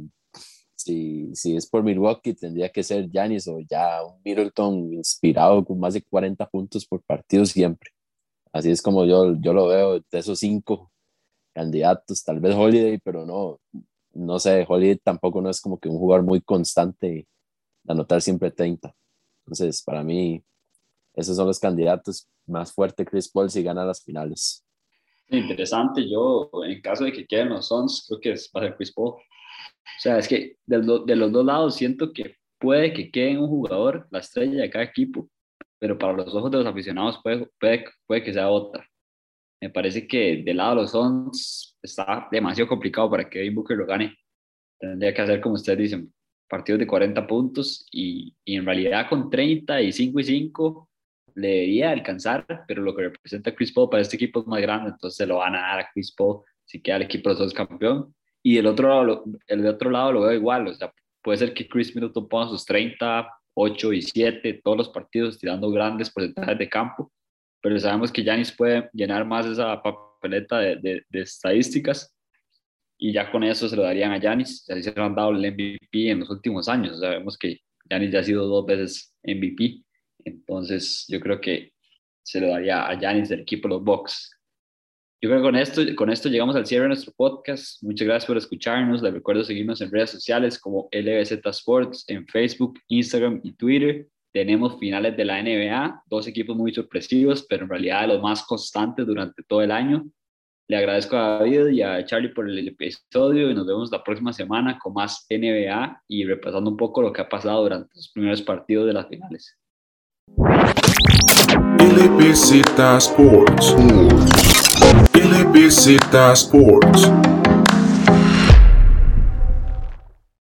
Speaker 3: si, si es por Milwaukee, tendría que ser Giannis o ya un Middleton inspirado con más de 40 puntos por partido siempre. Así es como yo, yo lo veo de esos cinco candidatos, tal vez Holiday, pero no, no sé, Holiday tampoco no es como que un jugador muy constante de anotar siempre 30. Entonces, para mí, esos son los candidatos más fuertes Chris Paul si gana las finales.
Speaker 6: Interesante, yo en caso de que queden los Suns, creo que es, va a ser Chris Paul. O sea, es que de, de los dos lados siento que puede que quede un jugador, la estrella de cada equipo, pero para los ojos de los aficionados puede, puede, puede que sea otra. Me parece que del lado de los Suns está demasiado complicado para que Devin Booker lo gane. Tendría que hacer, como ustedes dicen, partidos de 40 puntos y, y en realidad con 35 y 5 le debería alcanzar, pero lo que representa Chris Paul para este equipo es más grande, entonces se lo van a dar a Chris Paul si queda el equipo de los dos campeón. Y del otro lado, el de otro lado lo veo igual, o sea, puede ser que Chris Middleton ponga sus 30, 8 y 7 todos los partidos tirando grandes porcentajes de campo, pero sabemos que Yanis puede llenar más esa papeleta de, de, estadísticas y ya con eso se lo darían a Yanis, ya se lo han dado el MVP en los últimos años, sabemos que Yanis ya ha sido dos veces MVP entonces, yo creo que se lo daría a Janis del equipo de los Bucks. Yo creo que con esto, con esto llegamos al cierre de nuestro podcast. Muchas gracias por escucharnos. Les recuerdo seguirnos en redes sociales como LBZ Sports, en Facebook, Instagram y Twitter. Tenemos finales de la NBA, dos equipos muy sorpresivos, pero en realidad los más constantes durante todo el año. Le agradezco a David y a Charlie por el episodio y nos vemos la próxima semana con más NBA y repasando un poco lo que ha pasado durante los primeros partidos de las finales.
Speaker 1: LBZ Sports. LBZ Sports.